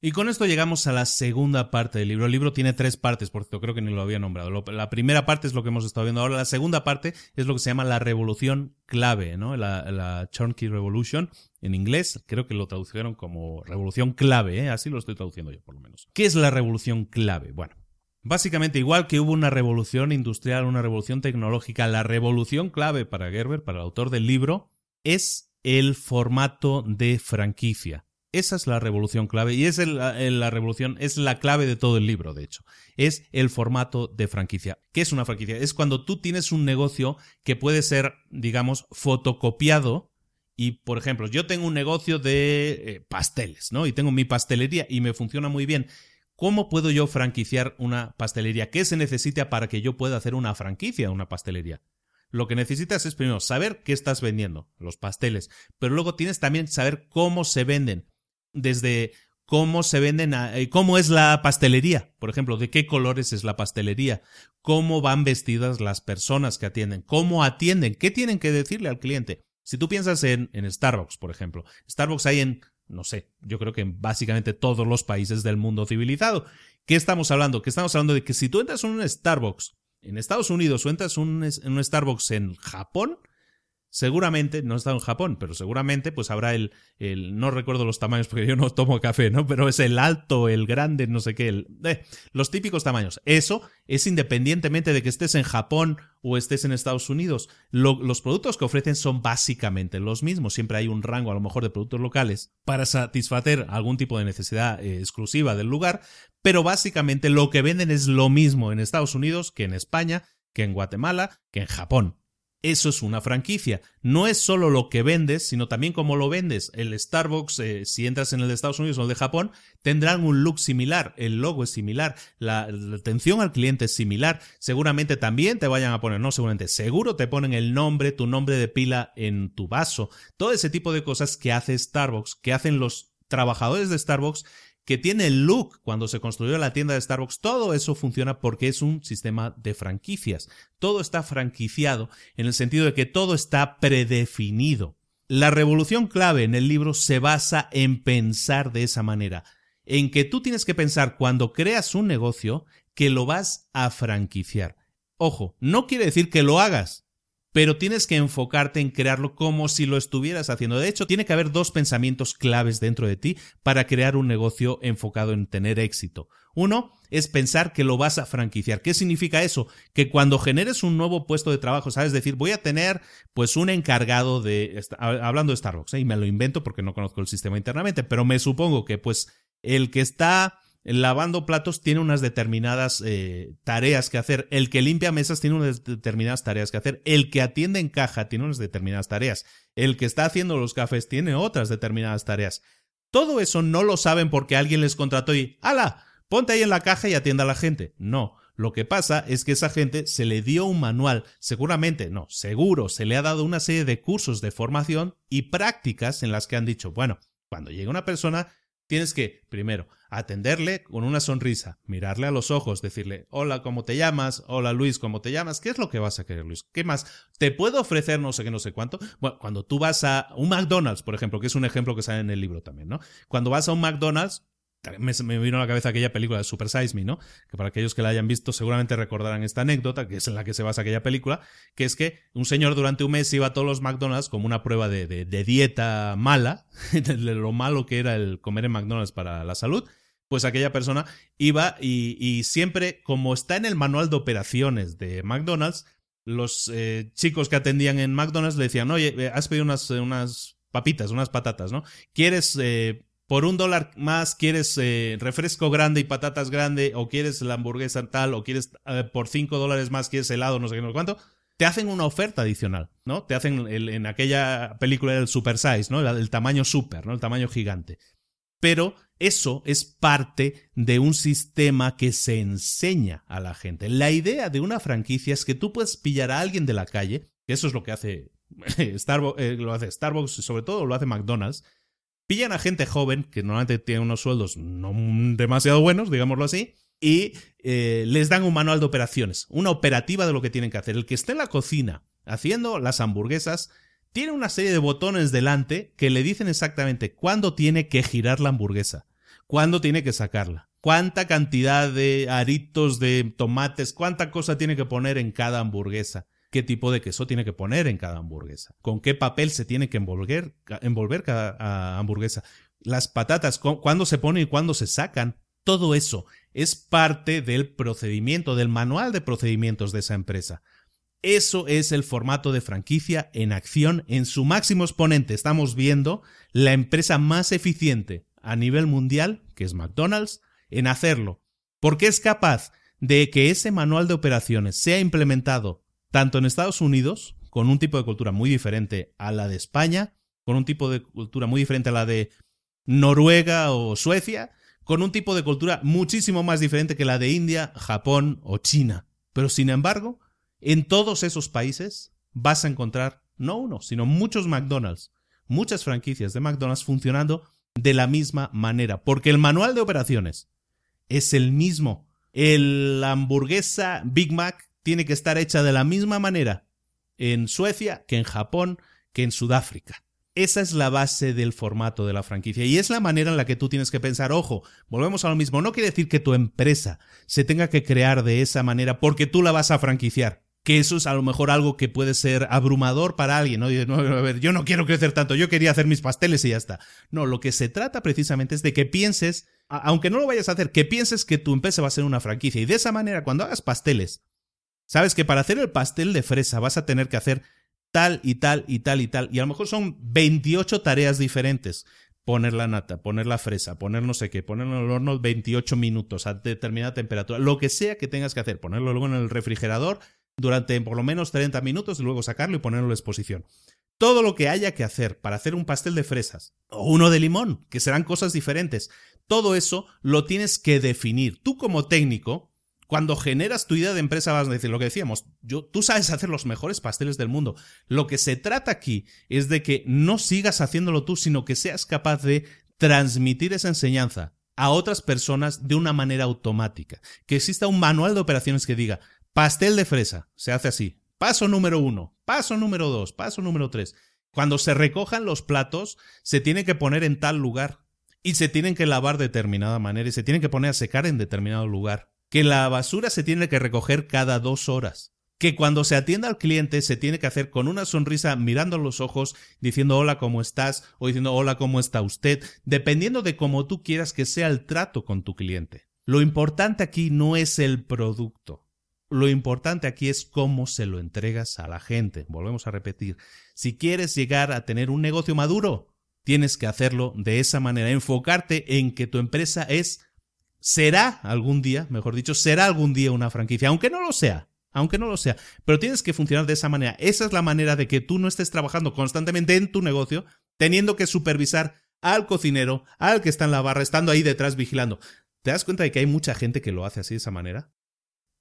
Speaker 2: Y con esto llegamos a la segunda parte del libro. El libro tiene tres partes, por cierto, creo que ni lo había nombrado. La primera parte es lo que hemos estado viendo ahora. La segunda parte es lo que se llama la revolución clave, ¿no? La, Chunky Revolution en inglés. Creo que lo tradujeron como revolución clave, ¿eh? Así lo estoy traduciendo yo, por lo menos. ¿Qué es la revolución clave? Bueno, Básicamente, igual que hubo una revolución industrial, una revolución tecnológica, la revolución clave para Gerber, para el autor del libro, es el formato de franquicia. Esa es la revolución clave y es la revolución, es la clave de todo el libro, de hecho. Es el formato de franquicia. ¿Qué es una franquicia? Es cuando tú tienes un negocio que puede ser, digamos, fotocopiado y, por ejemplo, yo tengo un negocio de eh, pasteles, ¿no? Y tengo mi pastelería y me funciona muy bien. ¿Cómo puedo yo franquiciar una pastelería? ¿Qué se necesita para que yo pueda hacer una franquicia, una pastelería? Lo que necesitas es primero saber qué estás vendiendo, los pasteles, pero luego tienes también saber cómo se venden desde cómo se venden, eh, cómo es la pastelería, por ejemplo, de qué colores es la pastelería, cómo van vestidas las personas que atienden, cómo atienden, qué tienen que decirle al cliente. Si tú piensas en, en Starbucks, por ejemplo, Starbucks hay en, no sé, yo creo que en básicamente todos los países del mundo civilizado. ¿Qué estamos hablando? Que estamos hablando de que si tú entras en un Starbucks en Estados Unidos o entras en un Starbucks en Japón, seguramente, no he estado en Japón, pero seguramente pues habrá el, el, no recuerdo los tamaños porque yo no tomo café, ¿no? Pero es el alto, el grande, no sé qué, el, eh, los típicos tamaños. Eso es independientemente de que estés en Japón o estés en Estados Unidos. los productos que ofrecen son básicamente los mismos. Siempre hay un rango a lo mejor de productos locales para satisfacer algún tipo de necesidad eh, exclusiva del lugar, pero básicamente lo que venden es lo mismo en Estados Unidos que en España, que en Guatemala, que en Japón. Eso es una franquicia. No es solo lo que vendes, sino también cómo lo vendes. El Starbucks, eh, si entras en el de Estados Unidos o el de Japón, tendrán un look similar, el logo es similar, la, atención al cliente es similar. Seguramente también te vayan a poner, no seguramente, seguro te ponen el nombre, tu nombre de pila en tu vaso. Todo ese tipo de cosas que hace Starbucks, que hacen los trabajadores de Starbucks que tiene el look cuando se construyó la tienda de Starbucks, todo eso funciona porque es un sistema de franquicias. Todo está franquiciado en el sentido de que todo está predefinido. La revolución clave en el libro se basa en pensar de esa manera, en que tú tienes que pensar cuando creas un negocio que lo vas a franquiciar. Ojo, no quiere decir que lo hagas, pero tienes que enfocarte en crearlo como si lo estuvieras haciendo. De hecho, tiene que haber dos pensamientos claves dentro de ti para crear un negocio enfocado en tener éxito. Uno es pensar que lo vas a franquiciar. ¿Qué significa eso? Que cuando generes un nuevo puesto de trabajo, sabes decir, voy a tener pues un encargado de, hablando de Starbucks, ¿eh? y me lo invento porque no conozco el sistema internamente, pero me supongo que pues el que está lavando platos tiene unas determinadas eh, tareas que hacer. El que limpia mesas tiene unas determinadas tareas que hacer. El que atiende en caja tiene unas determinadas tareas. El que está haciendo los cafés tiene otras determinadas tareas. Todo eso no lo saben porque alguien les contrató y ¡Hala! Ponte ahí en la caja y atienda a la gente. No. Lo que pasa es que esa gente se le dio un manual, seguramente, no, seguro, se le ha dado una serie de cursos de formación y prácticas en las que han dicho, bueno, cuando llega una persona, tienes que, primero, atenderle con una sonrisa, mirarle a los ojos, decirle, hola, ¿cómo te llamas? Hola, Luis, ¿cómo te llamas? ¿Qué es lo que vas a querer, Luis? ¿Qué más? ¿Te puedo ofrecer no sé qué, no sé cuánto? Bueno, cuando tú vas a un McDonald's, por ejemplo, que es un ejemplo que sale en el libro también, ¿no? Cuando vas a un McDonald's, me, me, vino a la cabeza aquella película de Super Size Me, ¿no? Que para aquellos que la hayan visto seguramente recordarán esta anécdota, que es en la que se basa aquella película, que es que un señor durante un mes iba a todos los McDonald's como una prueba de, de, dieta mala, de lo malo que era el comer en McDonald's para la salud, pues aquella persona iba y, siempre, como está en el manual de operaciones de McDonald's, los eh, chicos que atendían en McDonald's le decían, oye, eh, has pedido unas, unas papitas, unas patatas, ¿no? ¿Quieres eh, por un dólar más quieres eh, refresco grande y patatas grande, o quieres la hamburguesa tal, o quieres eh, por cinco dólares más quieres helado, no sé qué, no sé cuánto, te hacen una oferta adicional, ¿no? Te hacen en aquella película del super size, ¿no? El, tamaño super, ¿no? El tamaño gigante. Pero eso es parte de un sistema que se enseña a la gente. La idea de una franquicia es que tú puedes pillar a alguien de la calle, que eso es lo que hace Starbucks, eh, lo hace Starbucks, sobre todo lo hace McDonald's, pillan a gente joven, que normalmente tiene unos sueldos no demasiado buenos, digámoslo así, y eh, les dan un manual de operaciones, una operativa de lo que tienen que hacer. El que esté en la cocina haciendo las hamburguesas tiene una serie de botones delante que le dicen exactamente cuándo tiene que girar la hamburguesa, cuándo tiene que sacarla, cuánta cantidad de aritos de tomates, cuánta cosa tiene que poner en cada hamburguesa qué tipo de queso tiene que poner en cada hamburguesa, con qué papel se tiene que envolver, envolver cada hamburguesa, las patatas, cuándo se ponen y cuándo se sacan. Todo eso es parte del procedimiento, del manual de procedimientos de esa empresa. Eso es el formato de franquicia en acción en su máximo exponente. Estamos viendo la empresa más eficiente a nivel mundial, que es McDonald's, en hacerlo, porque es capaz de que ese manual de operaciones sea implementado tanto en Estados Unidos, con un tipo de cultura muy diferente a la de España, con un tipo de cultura muy diferente a la de Noruega o Suecia, con un tipo de cultura muchísimo más diferente que la de India, Japón o China. Pero sin embargo, en todos esos países vas a encontrar no uno, sino muchos McDonald's, muchas franquicias de McDonald's funcionando de la misma manera, porque el manual de operaciones es el mismo. El hamburguesa Big Mac tiene que estar hecha de la misma manera en Suecia que en Japón que en Sudáfrica. Esa es la base del formato de la franquicia y es la manera en la que tú tienes que pensar, ojo, volvemos a lo mismo, no quiere decir que tu empresa se tenga que crear de esa manera porque tú la vas a franquiciar. que eso es a lo mejor algo que puede ser abrumador para alguien, ¿no? a ver, yo no quiero crecer tanto, yo quería hacer mis pasteles y ya está. No, lo que se trata precisamente es de que pienses, aunque no lo vayas a hacer, que pienses que tu empresa va a ser una franquicia y de esa manera cuando hagas pasteles, sabes que para hacer el pastel de fresa vas a tener que hacer tal y tal y tal y tal y a lo mejor son 28 tareas diferentes poner la nata, poner la fresa, poner no sé qué, ponerlo en el horno 28 minutos a determinada temperatura, lo que sea que tengas que hacer, ponerlo luego en el refrigerador durante por lo menos 30 minutos y luego sacarlo y ponerlo la exposición. Todo lo que haya que hacer para hacer un pastel de fresas o uno de limón, que serán cosas diferentes, todo eso lo tienes que definir. Tú como técnico, cuando generas tu idea de empresa vas a decir lo que decíamos, tú sabes hacer los mejores pasteles del mundo. Lo que se trata aquí es de que no sigas haciéndolo tú, sino que seas capaz de transmitir esa enseñanza a otras personas de una manera automática. Que exista un manual de operaciones que diga, pastel de fresa, se hace así. Paso número uno, paso número dos, paso número tres. Cuando se recojan los platos, se tiene que poner en tal lugar y se tienen que lavar de determinada manera y se tienen que poner a secar en determinado lugar que la basura se tiene que recoger cada dos horas, que cuando se atienda al cliente se tiene que hacer con una sonrisa mirando los ojos, diciendo hola, ¿cómo estás? o diciendo hola, ¿cómo está usted? dependiendo de cómo tú quieras que sea el trato con tu cliente. Lo importante aquí no es el producto. Lo importante aquí es cómo se lo entregas a la gente. Volvemos a repetir. Si quieres llegar a tener un negocio maduro, tienes que hacerlo de esa manera, enfocarte en que tu empresa es será algún día, mejor dicho, será algún día una franquicia, aunque no lo sea, aunque no lo sea, pero tienes que funcionar de esa manera. Esa es la manera de que tú no estés trabajando constantemente en tu negocio, teniendo que supervisar al cocinero, al que está en la barra, estando ahí detrás vigilando. ¿Te das cuenta de que hay mucha gente que lo hace así de esa manera?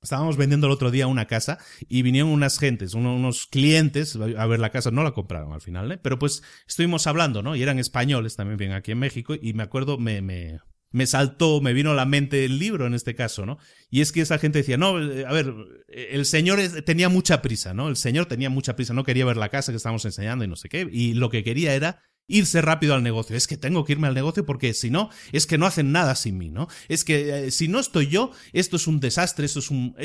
Speaker 2: Estábamos vendiendo el otro día una casa y vinieron unas gentes, unos clientes a ver la casa, no la compraron al final, ¿eh? pero pues estuvimos hablando, ¿no? Y eran españoles también, bien aquí en México, y me acuerdo, me, me, me saltó, me vino a la mente el libro en este caso, ¿no? Y es que esa gente decía, no, eh, a ver, el señor tenía mucha prisa, ¿no? El señor tenía mucha prisa, no quería ver la casa que estábamos enseñando y no sé qué, y lo que quería era irse rápido al negocio. Es que tengo que irme al negocio porque si no, es que no hacen nada sin mí, ¿no? Es que eh, si no estoy yo, esto es un desastre, esto es un...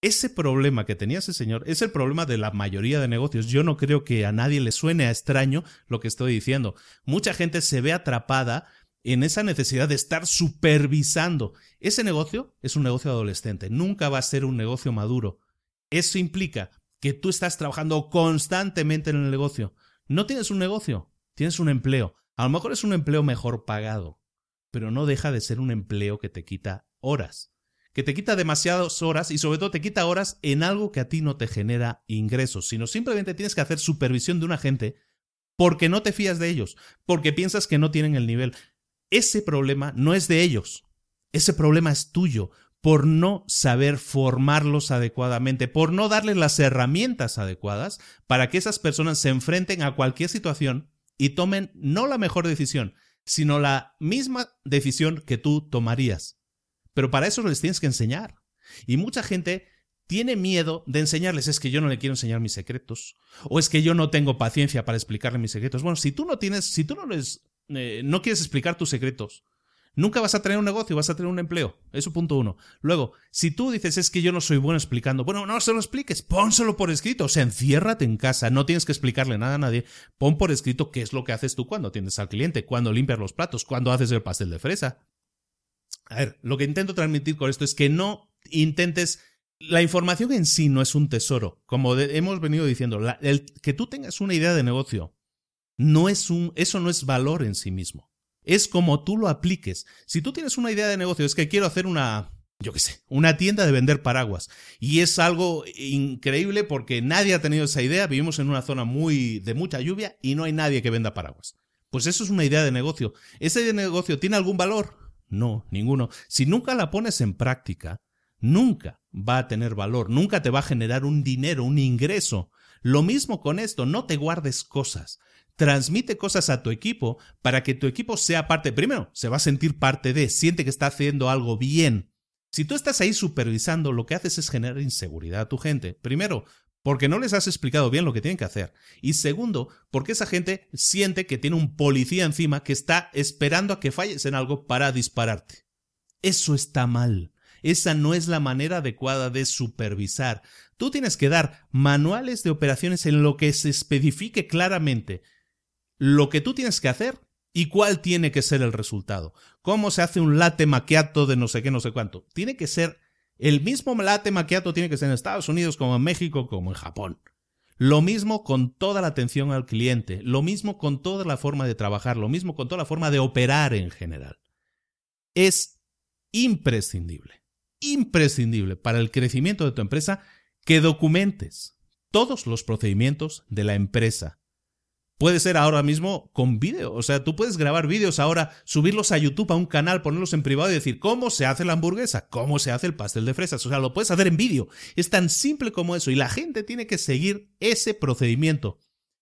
Speaker 2: Ese problema que tenía ese señor es el problema de la mayoría de negocios. Yo no creo que a nadie le suene a extraño lo que estoy diciendo. Mucha gente se ve atrapada en esa necesidad de estar supervisando. Ese negocio es un negocio adolescente, nunca va a ser un negocio maduro. Eso implica que tú estás trabajando constantemente en el negocio. No tienes un negocio, tienes un empleo. A lo mejor es un empleo mejor pagado, pero no deja de ser un empleo que te quita horas, que te quita demasiadas horas y sobre todo te quita horas en algo que a ti no te genera ingresos, sino simplemente tienes que hacer supervisión de una gente porque no te fías de ellos, porque piensas que no tienen el nivel ese problema no es de ellos, ese problema es tuyo por no saber formarlos adecuadamente, por no darles las herramientas adecuadas para que esas personas se enfrenten a cualquier situación y tomen no la mejor decisión, sino la misma decisión que tú tomarías. Pero para eso les tienes que enseñar. Y mucha gente tiene miedo de enseñarles, es que yo no le quiero enseñar mis secretos, o es que yo no tengo paciencia para explicarle mis secretos. Bueno, si tú no tienes, si tú no les eh, no quieres explicar tus secretos. Nunca vas a tener un negocio, vas a tener un empleo. Eso punto uno. Luego, si tú dices es que yo no soy bueno explicando, bueno, no se lo expliques, pónselo por escrito. O sea, enciérrate en casa, no tienes que explicarle nada a nadie. Pon por escrito qué es lo que haces tú cuando atiendes al cliente, cuando limpias los platos, cuando haces el pastel de fresa. A ver, lo que intento transmitir con esto es que no intentes la información en sí no es un tesoro. Como hemos venido diciendo, que tú tengas una idea de negocio no es un, eso no es valor en sí mismo. Es como tú lo apliques. Si tú tienes una idea de negocio, es que quiero hacer una, yo qué sé, una tienda de vender paraguas. Y es algo increíble porque nadie ha tenido esa idea. Vivimos en una zona muy de mucha lluvia y no hay nadie que venda paraguas. Pues eso es una idea de negocio. ¿Esa idea de negocio tiene algún valor? No, ninguno. Si nunca la pones en práctica, nunca va a tener valor, nunca te va a generar un dinero, un ingreso. Lo mismo con esto, no te guardes cosas transmite cosas a tu equipo para que tu equipo sea parte, primero, se va a sentir parte de, siente que está haciendo algo bien. Si tú estás ahí supervisando, lo que haces es generar inseguridad a tu gente. Primero, porque no les has explicado bien lo que tienen que hacer. Y segundo, porque esa gente siente que tiene un policía encima que está esperando a que falles en algo para dispararte. Eso está mal. Esa no es la manera adecuada de supervisar. Tú tienes que dar manuales de operaciones en lo que se especifique claramente lo que tú tienes que hacer y cuál tiene que ser el resultado. ¿Cómo se hace un latte macchiato de no sé qué, no sé cuánto? Tiene que ser el mismo latte macchiato tiene que ser en Estados Unidos como en México como en Japón. Lo mismo con toda la atención al cliente, lo mismo con toda la forma de trabajar, lo mismo con toda la forma de operar en general. Es imprescindible, imprescindible para el crecimiento de tu empresa que documentes todos los procedimientos de la empresa puede ser ahora mismo con vídeo. O sea, tú puedes grabar vídeos ahora, subirlos a YouTube a un canal, ponerlos en privado y decir cómo se hace la hamburguesa, cómo se hace el pastel de fresas. O sea, lo puedes hacer en vídeo. Es tan simple como eso y la gente tiene que seguir ese procedimiento.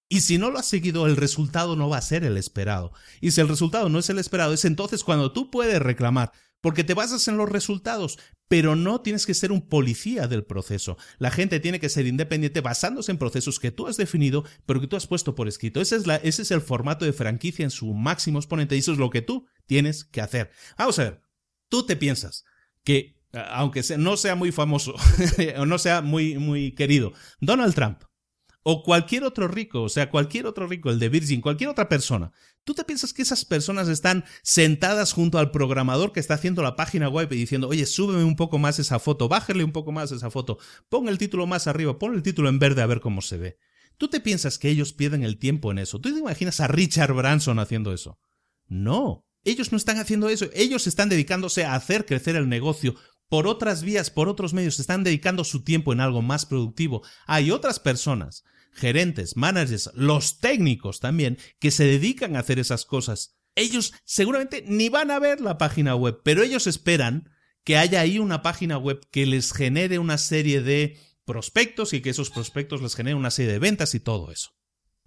Speaker 2: Y si no lo has seguido, el resultado no va a ser el esperado. Y si el resultado no es el esperado, es entonces cuando tú puedes reclamar porque te basas en los resultados, pero no tienes que ser un policía del proceso. La gente tiene que ser independiente basándose en procesos que tú has definido, pero que tú has puesto por escrito. Ese es, el formato de franquicia en su máximo exponente y eso es lo que tú tienes que hacer. Vamos a ver, tú te piensas que, aunque no sea muy famoso o no sea muy, muy querido, Donald Trump o cualquier otro rico, o sea, cualquier otro rico, el de Virgin, cualquier otra persona, ¿tú te piensas que esas personas están sentadas junto al programador que está haciendo la página web y diciendo, oye, súbeme un poco más esa foto, bájale un poco más esa foto, pon el título más arriba, pon el título en verde a ver cómo se ve? ¿Tú te piensas que ellos pierden el tiempo en eso? ¿Tú te imaginas a Richard Branson haciendo eso? No, ellos no están haciendo eso, ellos están dedicándose a hacer crecer el negocio por otras vías, por otros medios, están dedicando su tiempo en algo más productivo. Hay otras personas gerentes, managers, los técnicos también, que se dedican a hacer esas cosas. Ellos seguramente ni van a ver la página web, pero ellos esperan que haya ahí una página web que les genere una serie de prospectos y que esos prospectos les generen una serie de ventas y todo eso.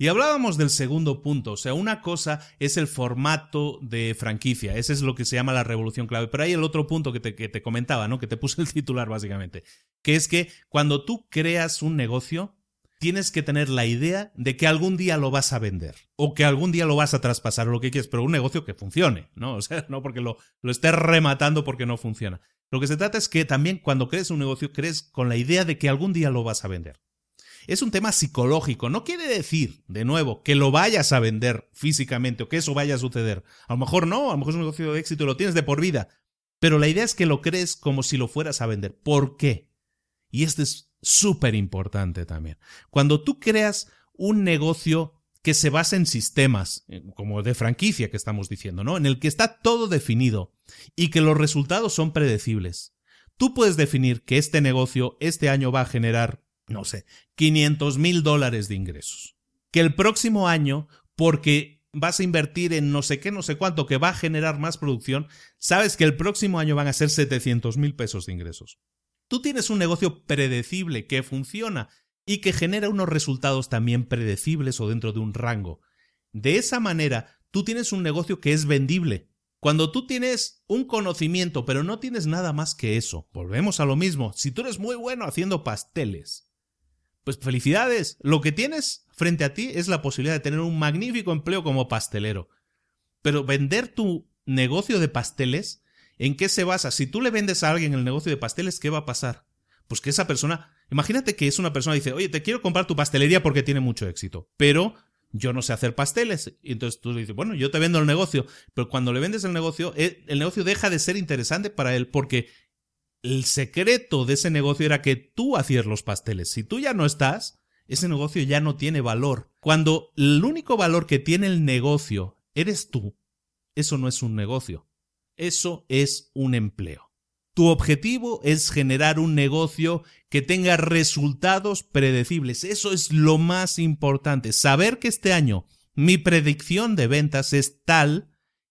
Speaker 2: Y hablábamos del segundo punto, o sea, una cosa es el formato de franquicia, ese es lo que se llama la revolución clave, pero hay el otro punto que te, que te comentaba, ¿no? Que te puse el titular básicamente, que es que cuando tú creas un negocio, tienes que tener la idea de que algún día lo vas a vender o que algún día lo vas a traspasar o lo que quieres, pero un negocio que funcione, ¿no? O sea, no porque lo, lo estés rematando porque no funciona. Lo que se trata es que también cuando crees un negocio, crees con la idea de que algún día lo vas a vender. Es un tema psicológico, no quiere decir, de nuevo, que lo vayas a vender físicamente o que eso vaya a suceder. A lo mejor no, a lo mejor es un negocio de éxito y lo tienes de por vida, pero la idea es que lo crees como si lo fueras a vender. ¿Por qué? Y este es súper importante también. Cuando tú creas un negocio que se basa en sistemas, eh, como de franquicia que estamos diciendo, ¿no? En el que está todo definido y que los resultados son predecibles. Tú puedes definir que este negocio este año va a generar, no sé, 500 mil dólares de ingresos. Que el próximo año, porque vas a invertir en no sé qué, no sé cuánto, que va a generar más producción, sabes que el próximo año van a ser 700 mil pesos de ingresos. Tú tienes un negocio predecible que funciona y que genera unos resultados también predecibles o dentro de un rango. De esa manera, tú tienes un negocio que es vendible. Cuando tú tienes un conocimiento, pero no tienes nada más que eso, volvemos a lo mismo, si tú eres muy bueno haciendo pasteles, pues felicidades, lo que tienes frente a ti es la posibilidad de tener un magnífico empleo como pastelero. Pero vender tu negocio de pasteles ¿En qué se basa? Si tú le vendes a alguien el negocio de pasteles, ¿qué va a pasar? Pues que esa persona, imagínate que es una persona que dice, oye, te quiero comprar tu pastelería porque tiene mucho éxito, pero yo no sé hacer pasteles. Y entonces tú dices, bueno, yo te vendo el negocio, pero cuando le vendes el negocio, eh, el negocio deja de ser interesante para él porque el secreto de ese negocio era que tú hacías los pasteles. Si tú ya no estás, ese negocio ya no tiene valor. Cuando el único valor que tiene el negocio eres tú, eso no es un negocio. Eso es un empleo. Tu objetivo es generar un negocio que tenga resultados predecibles. Eso es lo más importante. Saber que este año mi predicción de ventas es tal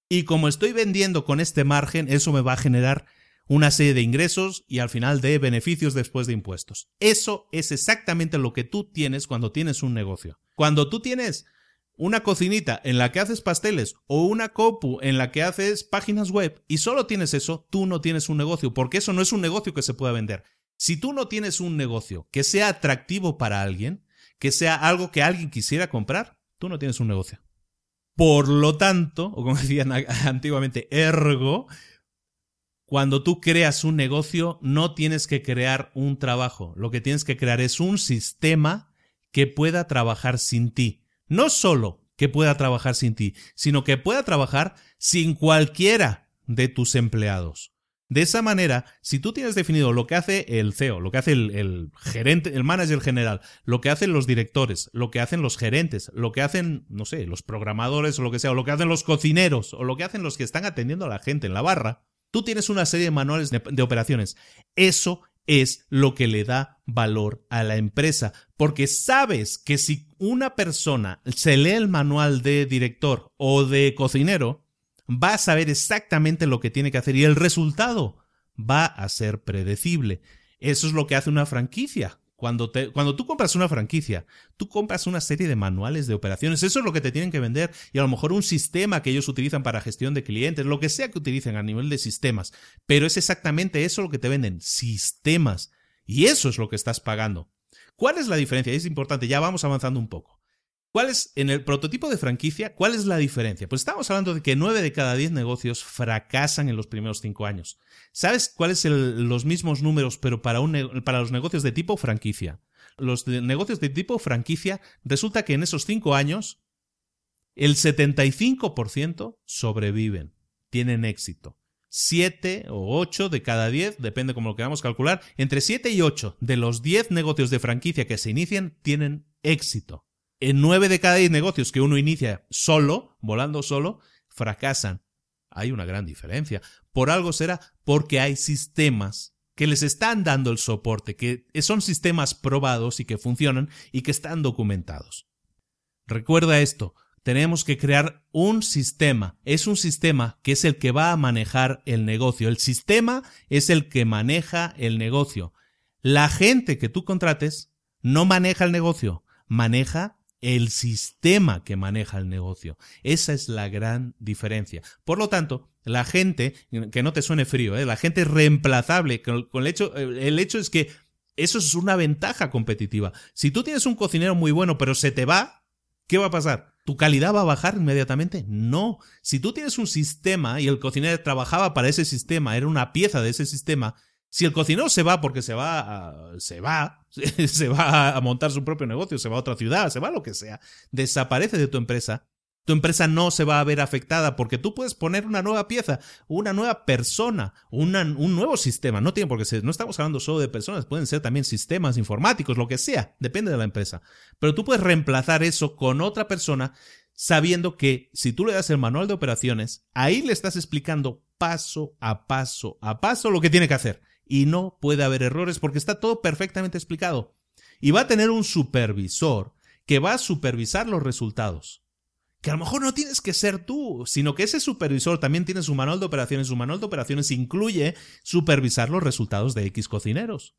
Speaker 2: y como estoy vendiendo con este margen, eso me va a generar una serie de ingresos y al final de beneficios después de impuestos. Eso es exactamente lo que tú tienes cuando tienes un negocio. Cuando tú tienes una cocinita en la que haces pasteles o una copu en la que haces páginas web y solo tienes eso, tú no tienes un negocio, porque eso no es un negocio que se pueda vender. Si tú no tienes un negocio que sea atractivo para alguien, que sea algo que alguien quisiera comprar, tú no tienes un negocio. Por lo tanto, o como decían antiguamente, ergo, Cuando tú creas un negocio, no tienes que crear un trabajo. Lo que tienes que crear es un sistema que pueda trabajar sin ti. No solo que pueda trabajar sin ti, sino que pueda trabajar sin cualquiera de tus empleados. De esa manera, si tú tienes definido lo que hace el CEO, lo que hace el, gerente, el manager general, lo que hacen los directores, lo que hacen los gerentes, lo que hacen, no sé, los programadores o lo que sea, o lo que hacen los cocineros, o lo que hacen los que están atendiendo a la gente en la barra, tú tienes una serie de manuales de, de operaciones. Eso es lo que le da valor a la empresa, porque sabes que si una persona se lee el manual de director o de cocinero, va a saber exactamente lo que tiene que hacer y el resultado va a ser predecible. Eso es lo que hace una franquicia. Cuando, te, cuando tú compras una franquicia, tú compras una serie de manuales de operaciones, eso es lo que te tienen que vender y a lo mejor un sistema que ellos utilizan para gestión de clientes, lo que sea que utilicen a nivel de sistemas, pero es exactamente eso lo que te venden, sistemas. Y eso es lo que estás pagando. ¿Cuál es la diferencia? Es importante, ya vamos avanzando un poco. ¿Cuál es, en el prototipo de franquicia, cuál es la diferencia? Pues estamos hablando de que 9 de cada 10 negocios fracasan en los primeros 5 años. ¿Sabes cuáles son los mismos números, pero para, para los negocios de tipo franquicia? Los negocios de tipo franquicia, resulta que en esos 5 años, el 75% sobreviven, tienen éxito. 7 o 8 de cada 10, depende como lo queramos calcular, entre 7 y 8 de los 10 negocios de franquicia que se inician tienen éxito en nueve de cada diez negocios que uno inicia solo, volando solo, fracasan. Hay una gran diferencia. Por algo será porque hay sistemas que les están dando el soporte, que son sistemas probados y que funcionan y que están documentados. Recuerda esto, tenemos que crear un sistema. Es un sistema que es el que va a manejar el negocio. El sistema es el que maneja el negocio. La gente que tú contrates no maneja el negocio, maneja el sistema que maneja el negocio. Esa es la gran diferencia. Por lo tanto, la gente, que no te suene frío, ¿eh? la gente es reemplazable. Con, el, hecho, el hecho es que eso es una ventaja competitiva. Si tú tienes un cocinero muy bueno, pero se te va, ¿qué va a pasar? ¿Tu calidad va a bajar inmediatamente? No. Si tú tienes un sistema y el cocinero trabajaba para ese sistema, era una pieza de ese sistema, si el cocinero se va porque se va, a, se va, se va a montar su propio negocio, se va a otra ciudad, se va a lo que sea, desaparece de tu empresa, tu empresa no se va a ver afectada porque tú puedes poner una nueva pieza, una nueva persona, un nuevo sistema. No tiene por qué ser, no estamos hablando solo de personas, pueden ser también sistemas informáticos, lo que sea, depende de la empresa. Pero tú puedes reemplazar eso con otra persona sabiendo que si tú le das el manual de operaciones, ahí le estás explicando paso a paso a paso lo que tiene que hacer y no puede haber errores porque está todo perfectamente explicado. Y va a tener un supervisor que va a supervisar los resultados. Que a lo mejor no tienes que ser tú, sino que ese supervisor también tiene su manual de operaciones. Su manual de operaciones incluye supervisar los resultados de X cocineros.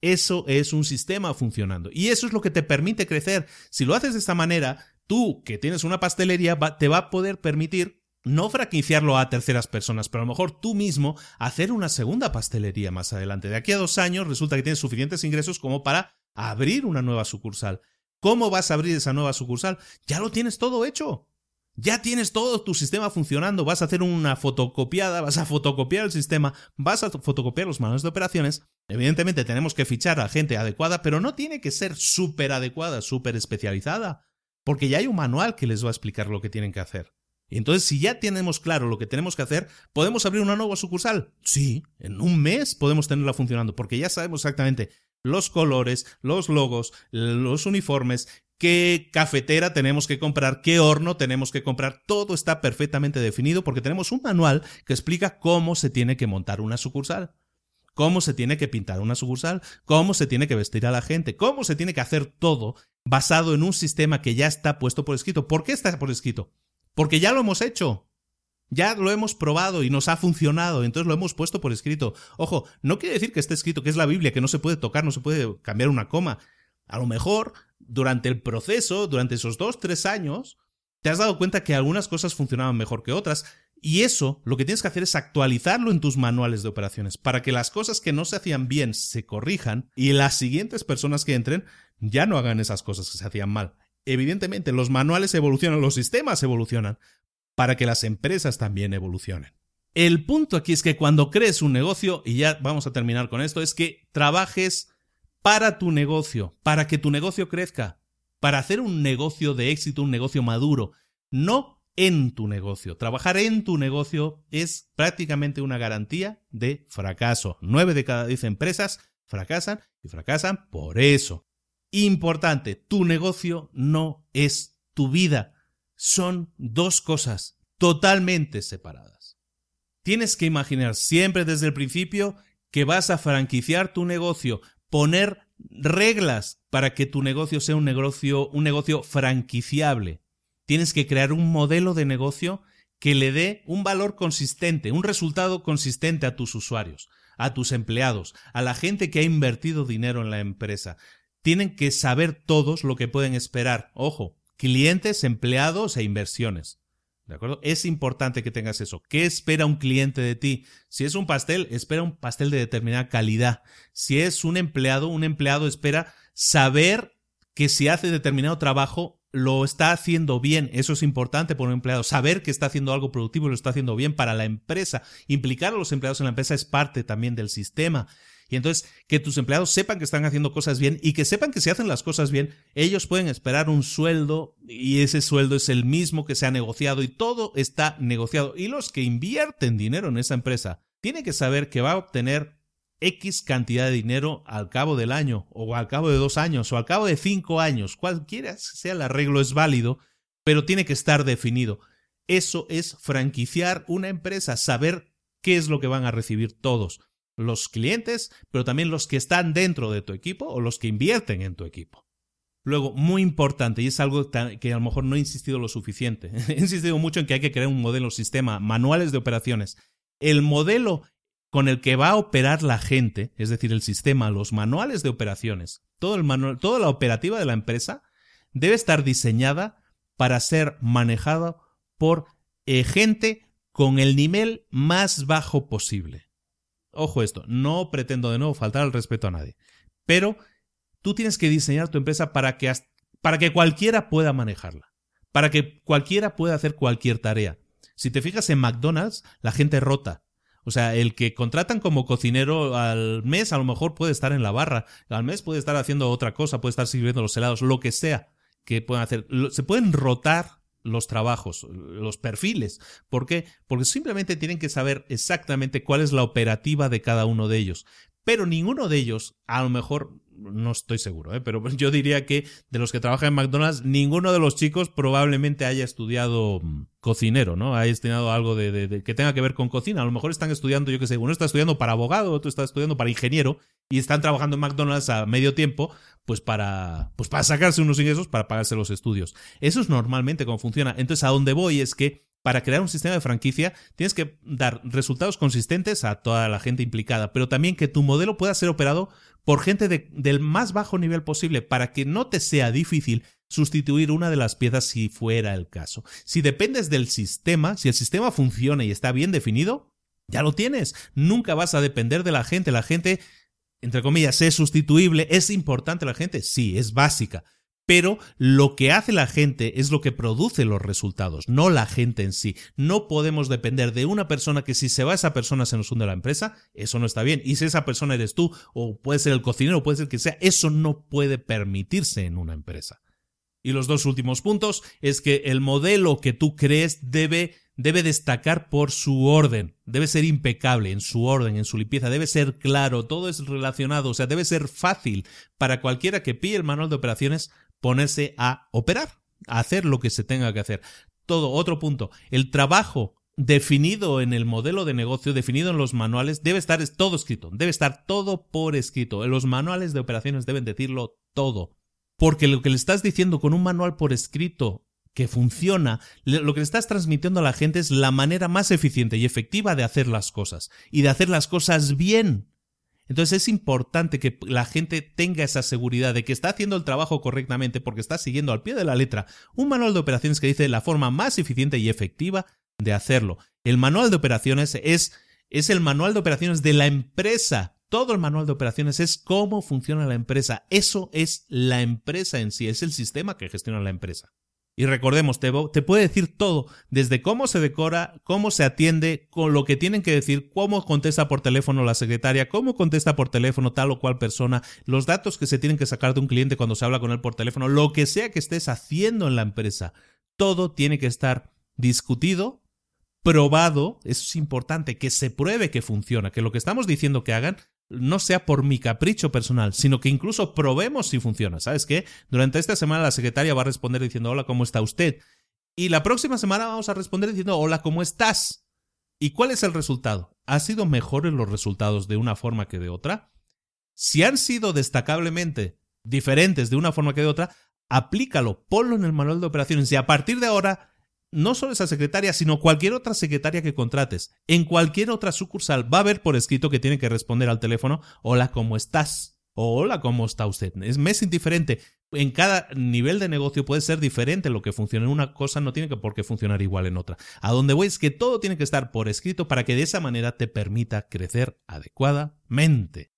Speaker 2: Eso es un sistema funcionando. Y eso es lo que te permite crecer. Si lo haces de esta manera, tú que tienes una pastelería te va a poder permitir no franquiciarlo a terceras personas, pero a lo mejor tú mismo hacer una segunda pastelería más adelante. De aquí a dos años resulta que tienes suficientes ingresos como para abrir una nueva sucursal. ¿Cómo vas a abrir esa nueva sucursal? Ya lo tienes todo hecho. Ya tienes todo tu sistema funcionando. Vas a hacer una fotocopiada, vas a fotocopiar el sistema, vas a fotocopiar los manuales de operaciones. Evidentemente tenemos que fichar a gente adecuada, pero no tiene que ser súper adecuada, súper especializada, porque ya hay un manual que les va a explicar lo que tienen que hacer. Entonces, si ya tenemos claro lo que tenemos que hacer, ¿podemos abrir una nueva sucursal? Sí, en un mes podemos tenerla funcionando, porque ya sabemos exactamente los colores, los logos, los uniformes, qué cafetera tenemos que comprar, qué horno tenemos que comprar, todo está perfectamente definido porque tenemos un manual que explica cómo se tiene que montar una sucursal cómo se tiene que pintar una sucursal, cómo se tiene que vestir a la gente, cómo se tiene que hacer todo basado en un sistema que ya está puesto por escrito. ¿Por qué está por escrito? Porque ya lo hemos hecho. Ya lo hemos probado y nos ha funcionado, entonces lo hemos puesto por escrito. Ojo, no quiere decir que esté escrito que es la Biblia, que no se puede tocar, no se puede cambiar una coma. A lo mejor, durante el proceso, durante esos dos, tres años, te has dado cuenta que algunas cosas funcionaban mejor que otras, y eso lo que tienes que hacer es actualizarlo en tus manuales de operaciones, para que las cosas que no se hacían bien se corrijan y las siguientes personas que entren ya no hagan esas cosas que se hacían mal evidentemente los manuales evolucionan, los sistemas evolucionan, para que las empresas también evolucionen. El punto aquí es que cuando crees un negocio, y ya vamos a terminar con esto, es que trabajes para tu negocio, para que tu negocio crezca, para hacer un negocio de éxito, un negocio maduro, no en tu negocio. Trabajar en tu negocio es prácticamente una garantía de fracaso. Nueve de cada diez empresas fracasan y fracasan por eso. Importante, tu negocio no es tu vida. Son dos cosas totalmente separadas. Tienes que imaginar siempre desde el principio que vas a franquiciar tu negocio, poner reglas para que tu negocio sea un negocio, un negocio franquiciable. Tienes que crear un modelo de negocio que le dé un valor consistente, un resultado consistente a tus usuarios, a tus empleados, a la gente que ha invertido dinero en la empresa. Tienen que saber todos lo que pueden esperar. Ojo, clientes, empleados e inversiones. ¿De acuerdo? Es importante que tengas eso. ¿Qué espera un cliente de ti? Si es un pastel, espera un pastel de determinada calidad. Si es un empleado, un empleado espera saber que si hace determinado trabajo lo está haciendo bien. Eso es importante por un empleado. Saber que está haciendo algo productivo y lo está haciendo bien para la empresa. Implicar a los empleados en la empresa es parte también del sistema. Y entonces que tus empleados sepan que están haciendo cosas bien y que sepan que si hacen las cosas bien, ellos pueden esperar un sueldo y ese sueldo es el mismo que se ha negociado y todo está negociado. Y los que invierten dinero en esa empresa tienen que saber que va a obtener X cantidad de dinero al cabo del año o al cabo de dos años o al cabo de cinco años. Cualquiera sea el arreglo es válido, pero tiene que estar definido. Eso es franquiciar una empresa, saber qué es lo que van a recibir todos los clientes, pero también los que están dentro de tu equipo o los que invierten en tu equipo. Luego, muy importante, y es algo que a lo mejor no he insistido lo suficiente, he insistido mucho en que hay que crear un modelo, sistema, manuales de operaciones. El modelo con el que va a operar la gente, es decir, el sistema, los manuales de operaciones, todo el manual, toda la operativa de la empresa, debe estar diseñada para ser manejada por eh, gente con el nivel más bajo posible. Ojo esto, no pretendo de nuevo faltar al respeto a nadie, pero tú tienes que diseñar tu empresa para que, para que cualquiera pueda manejarla, para que cualquiera pueda hacer cualquier tarea. Si te fijas en McDonald's, la gente rota. O sea, el que contratan como cocinero al mes a lo mejor puede estar en la barra, al mes puede estar haciendo otra cosa, puede estar sirviendo los helados, lo que sea que puedan hacer. Se pueden rotar los trabajos, los perfiles. ¿Por qué? Porque simplemente tienen que saber exactamente cuál es la operativa de cada uno de ellos. Pero ninguno de ellos, a lo mejor, no estoy seguro, ¿eh? pero yo diría que de los que trabajan en McDonald's, ninguno de los chicos probablemente haya estudiado mm, cocinero, ¿no? Haya estudiado algo de, que tenga que ver con cocina. A lo mejor están estudiando, yo qué sé, uno está estudiando para abogado, otro está estudiando para ingeniero y están trabajando en McDonald's a medio tiempo, pues para, pues para sacarse unos ingresos para pagarse los estudios. Eso es normalmente cómo funciona. Entonces, a donde voy es que para crear un sistema de franquicia tienes que dar resultados consistentes a toda la gente implicada, pero también que tu modelo pueda ser operado por gente del más bajo nivel posible para que no te sea difícil sustituir una de las piezas si fuera el caso. Si dependes del sistema, si el sistema funciona y está bien definido, ya lo tienes. Nunca vas a depender de la gente. La gente, entre comillas, es sustituible. ¿Es importante la gente? Sí, es básica pero lo que hace la gente es lo que produce los resultados, no la gente en sí. No podemos depender de una persona que si se va esa persona se nos hunde la empresa, eso no está bien. Y si esa persona eres tú, o puede ser el cocinero, puede ser que sea, eso no puede permitirse en una empresa. Y los dos últimos puntos es que el modelo que tú crees debe debe destacar por su orden, debe ser impecable en su orden, en su limpieza, debe ser claro, todo es relacionado, o sea, debe ser fácil para cualquiera que pille el manual de operaciones ponerse a operar, a hacer lo que se tenga que hacer. Todo, otro punto, el trabajo definido en el modelo de negocio, definido en los manuales, debe estar todo escrito, debe estar todo por escrito. Los manuales de operaciones deben decirlo todo. Porque lo que le estás diciendo con un manual por escrito que funciona, lo que le estás transmitiendo a la gente es la manera más eficiente y efectiva de hacer las cosas y de hacer las cosas bien. Entonces es importante que la gente tenga esa seguridad de que está haciendo el trabajo correctamente porque está siguiendo al pie de la letra un manual de operaciones que dice la forma más eficiente y efectiva de hacerlo. El manual de operaciones es, es el manual de operaciones de la empresa. Todo el manual de operaciones es cómo funciona la empresa. Eso es la empresa en sí, es el sistema que gestiona la empresa. Y recordemos, te, te, puede decir todo, desde cómo se decora, cómo se atiende, con lo que tienen que decir, cómo contesta por teléfono la secretaria, cómo contesta por teléfono tal o cual persona, los datos que se tienen que sacar de un cliente cuando se habla con él por teléfono, lo que sea que estés haciendo en la empresa, todo tiene que estar discutido, probado, eso es importante, que se pruebe que funciona, que lo que estamos diciendo que hagan no sea por mi capricho personal, sino que incluso probemos si funciona. ¿Sabes qué? Durante esta semana la secretaria va a responder diciendo hola, ¿cómo está usted? Y la próxima semana vamos a responder diciendo hola, ¿cómo estás? ¿Y cuál es el resultado? ¿Ha sido mejores los resultados de una forma que de otra? Si han sido destacablemente diferentes de una forma que de otra, aplícalo, ponlo en el manual de operaciones y a partir de ahora no solo esa secretaria, sino cualquier otra secretaria que contrates, en cualquier otra sucursal va a haber por escrito que tiene que responder al teléfono, hola, ¿cómo estás? O hola, ¿cómo está usted? Es, mes indiferente. En cada nivel de negocio puede ser diferente lo que funciona en una cosa, no tiene por qué funcionar igual en otra. A donde voy es que todo tiene que estar por escrito para que de esa manera te permita crecer adecuadamente.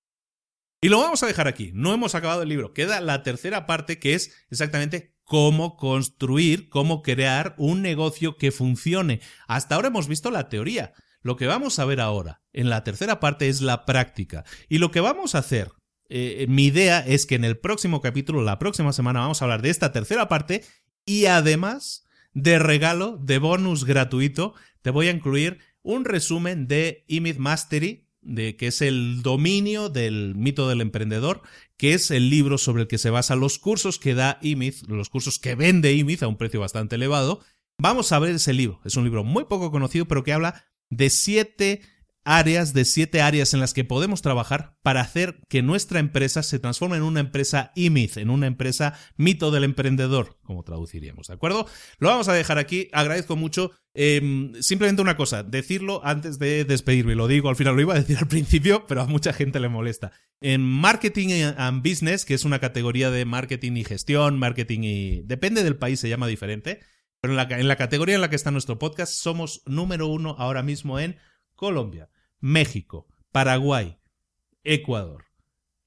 Speaker 2: Y lo vamos a dejar aquí. No hemos acabado el libro. Queda la tercera parte que es exactamente cómo construir, cómo crear un negocio que funcione. Hasta ahora hemos visto la teoría. Lo que vamos a ver ahora, en la tercera parte, es la práctica. Y lo que vamos a hacer, eh, mi idea es que en el próximo capítulo, la próxima semana, vamos a hablar de esta tercera parte y además de regalo, de bonus gratuito, te voy a incluir un resumen de Image Mastery de que es el dominio del mito del emprendedor, que es el libro sobre el que se basan los cursos que da IMIZ, los cursos que vende IMIZ a un precio bastante elevado. Vamos a ver ese libro. Es un libro muy poco conocido, pero que habla de siete áreas, de siete áreas en las que podemos trabajar para hacer que nuestra empresa se transforme en una empresa IMIZ, en una empresa mito del emprendedor, como traduciríamos, ¿de acuerdo? Lo vamos a dejar aquí, agradezco mucho. Em, simplemente una cosa, decirlo antes de despedirme, lo digo, al final lo iba a decir al principio, pero a mucha gente le molesta. En Marketing and Business, que es una categoría de marketing y gestión, marketing y... depende del país, se llama diferente, pero en la, en la categoría en la que está nuestro podcast somos número uno ahora mismo en Colombia. México, Paraguay, Ecuador,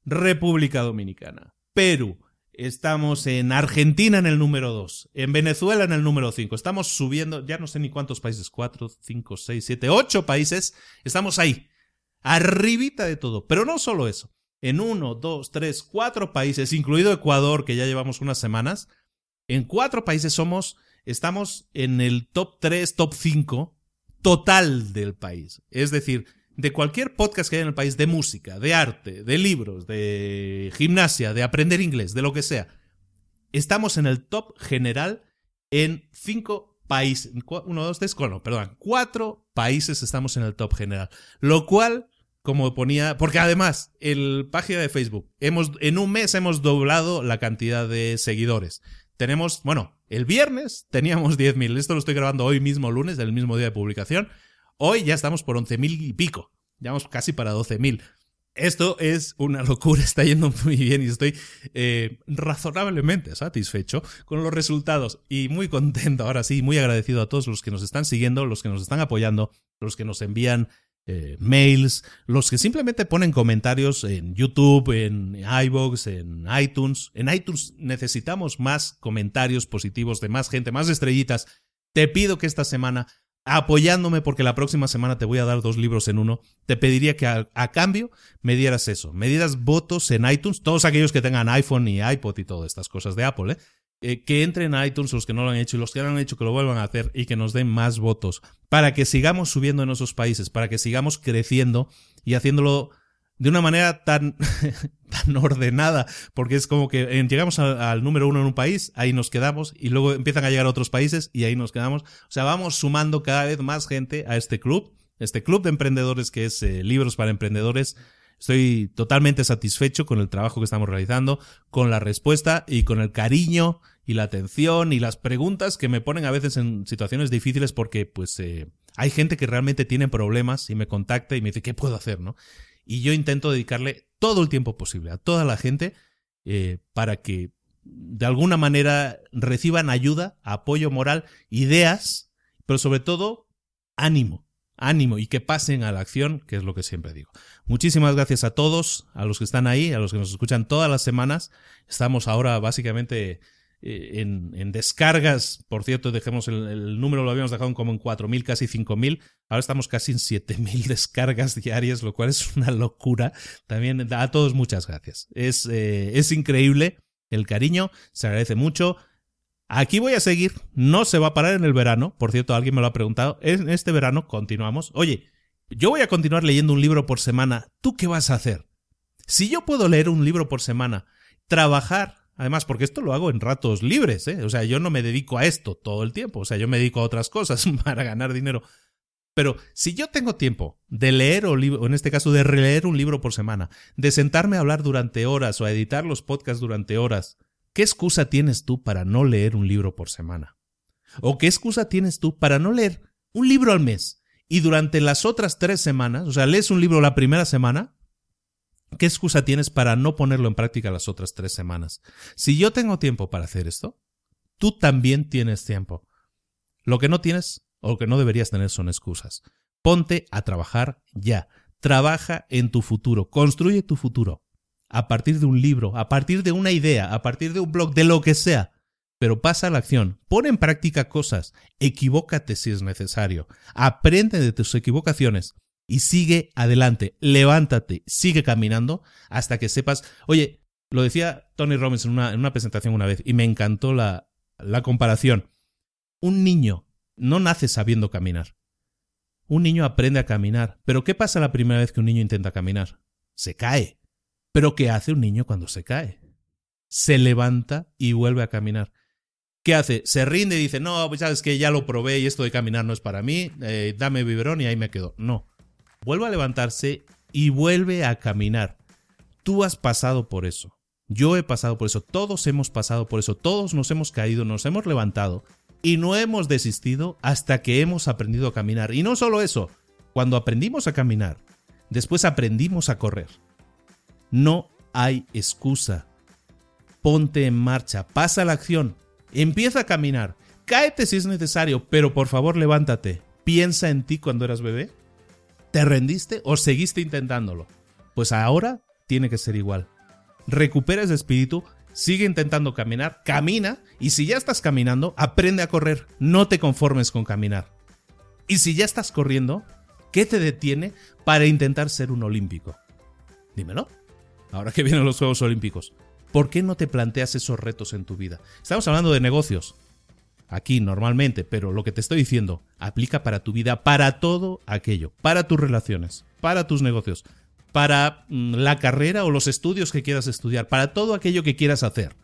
Speaker 2: República Dominicana, Perú, Estamos en Argentina en el número 2, en Venezuela en el número 5. Estamos subiendo, ya no sé ni cuántos países, 4, 5, 6, 7, 8 países. Estamos ahí, arribita de todo. Pero no solo eso. En 1, 2, 3, 4 países, incluido Ecuador, que ya llevamos unas semanas, en 4 países somos, estamos en el top 3, top 5 total del país. Es decir, de cualquier podcast que haya en el país, de música, de arte, de libros, de gimnasia, de aprender inglés, de lo que sea, estamos en el top general en cinco países. Uno, dos, tres, no, perdón, cuatro países estamos en el top general. Lo cual, como ponía, porque además, el página de Facebook, hemos, en un mes hemos doblado la cantidad de seguidores. Tenemos, bueno, el viernes teníamos 10.000. Esto lo estoy grabando hoy mismo, lunes, del mismo día de publicación. Hoy ya estamos por 11.000 y pico. Ya vamos casi para 12.000. Esto es una locura, está yendo muy bien y estoy eh, razonablemente satisfecho con los resultados y muy contento ahora sí, muy agradecido a todos los que nos están siguiendo, los que nos están apoyando, los que nos envían eh, mails, los que simplemente ponen comentarios en YouTube, en iVoox, en iTunes. En iTunes necesitamos más comentarios positivos de más gente, más estrellitas. Te pido que esta semana apoyándome porque la próxima semana te voy a dar dos libros en uno, te pediría que a, cambio me dieras eso, me dieras votos en iTunes, todos aquellos que tengan iPhone y iPod y todas estas cosas de Apple, ¿eh? ¿eh? que entren a iTunes los que no lo han hecho y los que lo han hecho que lo vuelvan a hacer y que nos den más votos para que sigamos subiendo en esos países, para que sigamos creciendo y haciéndolo de una manera tan, tan ordenada, porque es como que eh, llegamos al, número uno en un país, ahí nos quedamos, y luego empiezan a llegar a otros países y ahí nos quedamos. O sea, vamos sumando cada vez más gente a este club, este club de emprendedores que es eh, Libros para Emprendedores. Estoy totalmente satisfecho con el trabajo que estamos realizando, con la respuesta y con el cariño y la atención y las preguntas que me ponen a veces en situaciones difíciles porque pues eh, hay gente que realmente tiene problemas y me contacta y me dice, ¿qué puedo hacer? ¿no? Y yo intento dedicarle todo el tiempo posible a toda la gente eh, para que de alguna manera reciban ayuda, apoyo moral, ideas, pero sobre todo ánimo, ánimo y que pasen a la acción, que es lo que siempre digo. Muchísimas gracias a todos, a los que están ahí, a los que nos escuchan todas las semanas. Estamos ahora básicamente eh, en, descargas. Por cierto, dejemos el, número, lo habíamos dejado como en 4.000, casi 5.000. Ahora estamos casi en 7.000 descargas diarias, lo cual es una locura. También a todos muchas gracias. Es, eh, es increíble el cariño, se agradece mucho. Aquí voy a seguir, no se va a parar en el verano. Por cierto, alguien me lo ha preguntado. En este verano continuamos. Oye, yo voy a continuar leyendo un libro por semana. ¿Tú qué vas a hacer? Si yo puedo leer un libro por semana, trabajar Además, porque esto lo hago en ratos libres, ¿eh? O sea, yo no me dedico a esto todo el tiempo, o sea, yo me dedico a otras cosas para ganar dinero. Pero si yo tengo tiempo de leer o, o, en este caso de releer un libro por semana, de sentarme a hablar durante horas o a editar los podcasts durante horas, ¿qué excusa tienes tú para no leer un libro por semana? ¿O qué excusa tienes tú para no leer un libro al mes y durante las otras tres semanas, o sea, lees un libro la primera semana ¿Qué excusa tienes para no ponerlo en práctica las otras tres semanas? Si yo tengo tiempo para hacer esto, tú también tienes tiempo. Lo que no tienes o lo que no deberías tener son excusas. Ponte a trabajar ya. Trabaja en tu futuro. Construye tu futuro. A partir de un libro, a partir de una idea, a partir de un blog, de lo que sea. Pero pasa a la acción. Pon en práctica cosas. Equivócate si es necesario. Aprende de tus equivocaciones y sigue adelante, levántate, sigue caminando hasta que sepas, oye, lo decía Tony Robbins en una, en una presentación una vez y me encantó la, la comparación. Un niño no nace sabiendo caminar. Un niño aprende a caminar, pero ¿qué pasa la primera vez que un niño intenta caminar? Se cae. ¿Pero qué hace un niño cuando se cae? Se levanta y vuelve a caminar. ¿Qué hace? Se rinde y dice, no, pues sabes que ya lo probé y esto de caminar no es para mí, eh, dame biberón y ahí me quedo. No vuelve a levantarse y vuelve a caminar. Tú has pasado por eso. Yo he pasado por eso. Todos hemos pasado por eso. Todos nos hemos caído, nos hemos levantado y no hemos desistido hasta que hemos aprendido a caminar. Y no solo eso, cuando aprendimos a caminar, después aprendimos a correr. No hay excusa. Ponte en marcha, pasa la acción, empieza a caminar, cáete si es necesario, pero por favor levántate. Piensa en ti cuando eras bebé ¿Te rendiste o seguiste intentándolo? Pues ahora tiene que ser igual. Recupera ese espíritu, sigue intentando caminar, camina y si ya estás caminando, aprende a correr, no te conformes con caminar. Y si ya estás corriendo, ¿qué te detiene para intentar ser un olímpico? Dímelo. Ahora que vienen los Juegos Olímpicos, ¿por qué no te planteas esos retos en tu vida? Estamos hablando de negocios, aquí normalmente, pero lo que te estoy diciendo aplica para tu vida, para todo aquello, para tus relaciones, para tus negocios, para mm, la carrera o los estudios que quieras estudiar, para todo aquello que quieras hacer.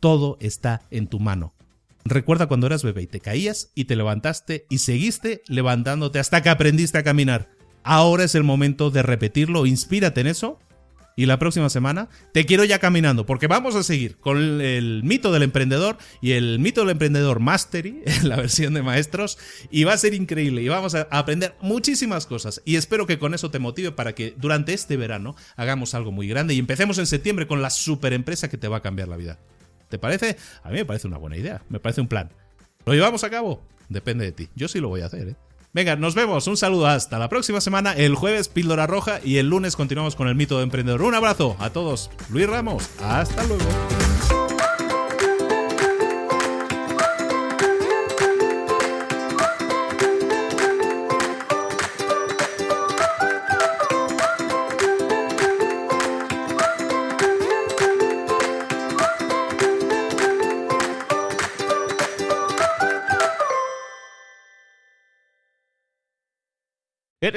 Speaker 2: Todo está en tu mano. Recuerda cuando eras bebé y te caías y te levantaste y seguiste levantándote hasta que aprendiste a caminar. Ahora es el momento de repetirlo, inspírate en eso y la próxima semana te quiero ya caminando, porque vamos a seguir con el, mito del emprendedor y el mito del emprendedor Mastery, la versión de maestros, y va a ser increíble y vamos a aprender muchísimas cosas. Y espero que con eso te motive para que durante este verano hagamos algo muy grande y empecemos en septiembre con la super empresa que te va a cambiar la vida. ¿Te parece? A mí me parece una buena idea, me parece un plan. ¿Lo llevamos a cabo? Depende de ti. Yo sí lo voy a hacer, ¿eh? Venga, nos vemos. Un saludo hasta la próxima semana. El jueves, píldora roja. Y el lunes continuamos con el mito de emprendedor. Un abrazo a todos. Luis Ramos. Hasta luego.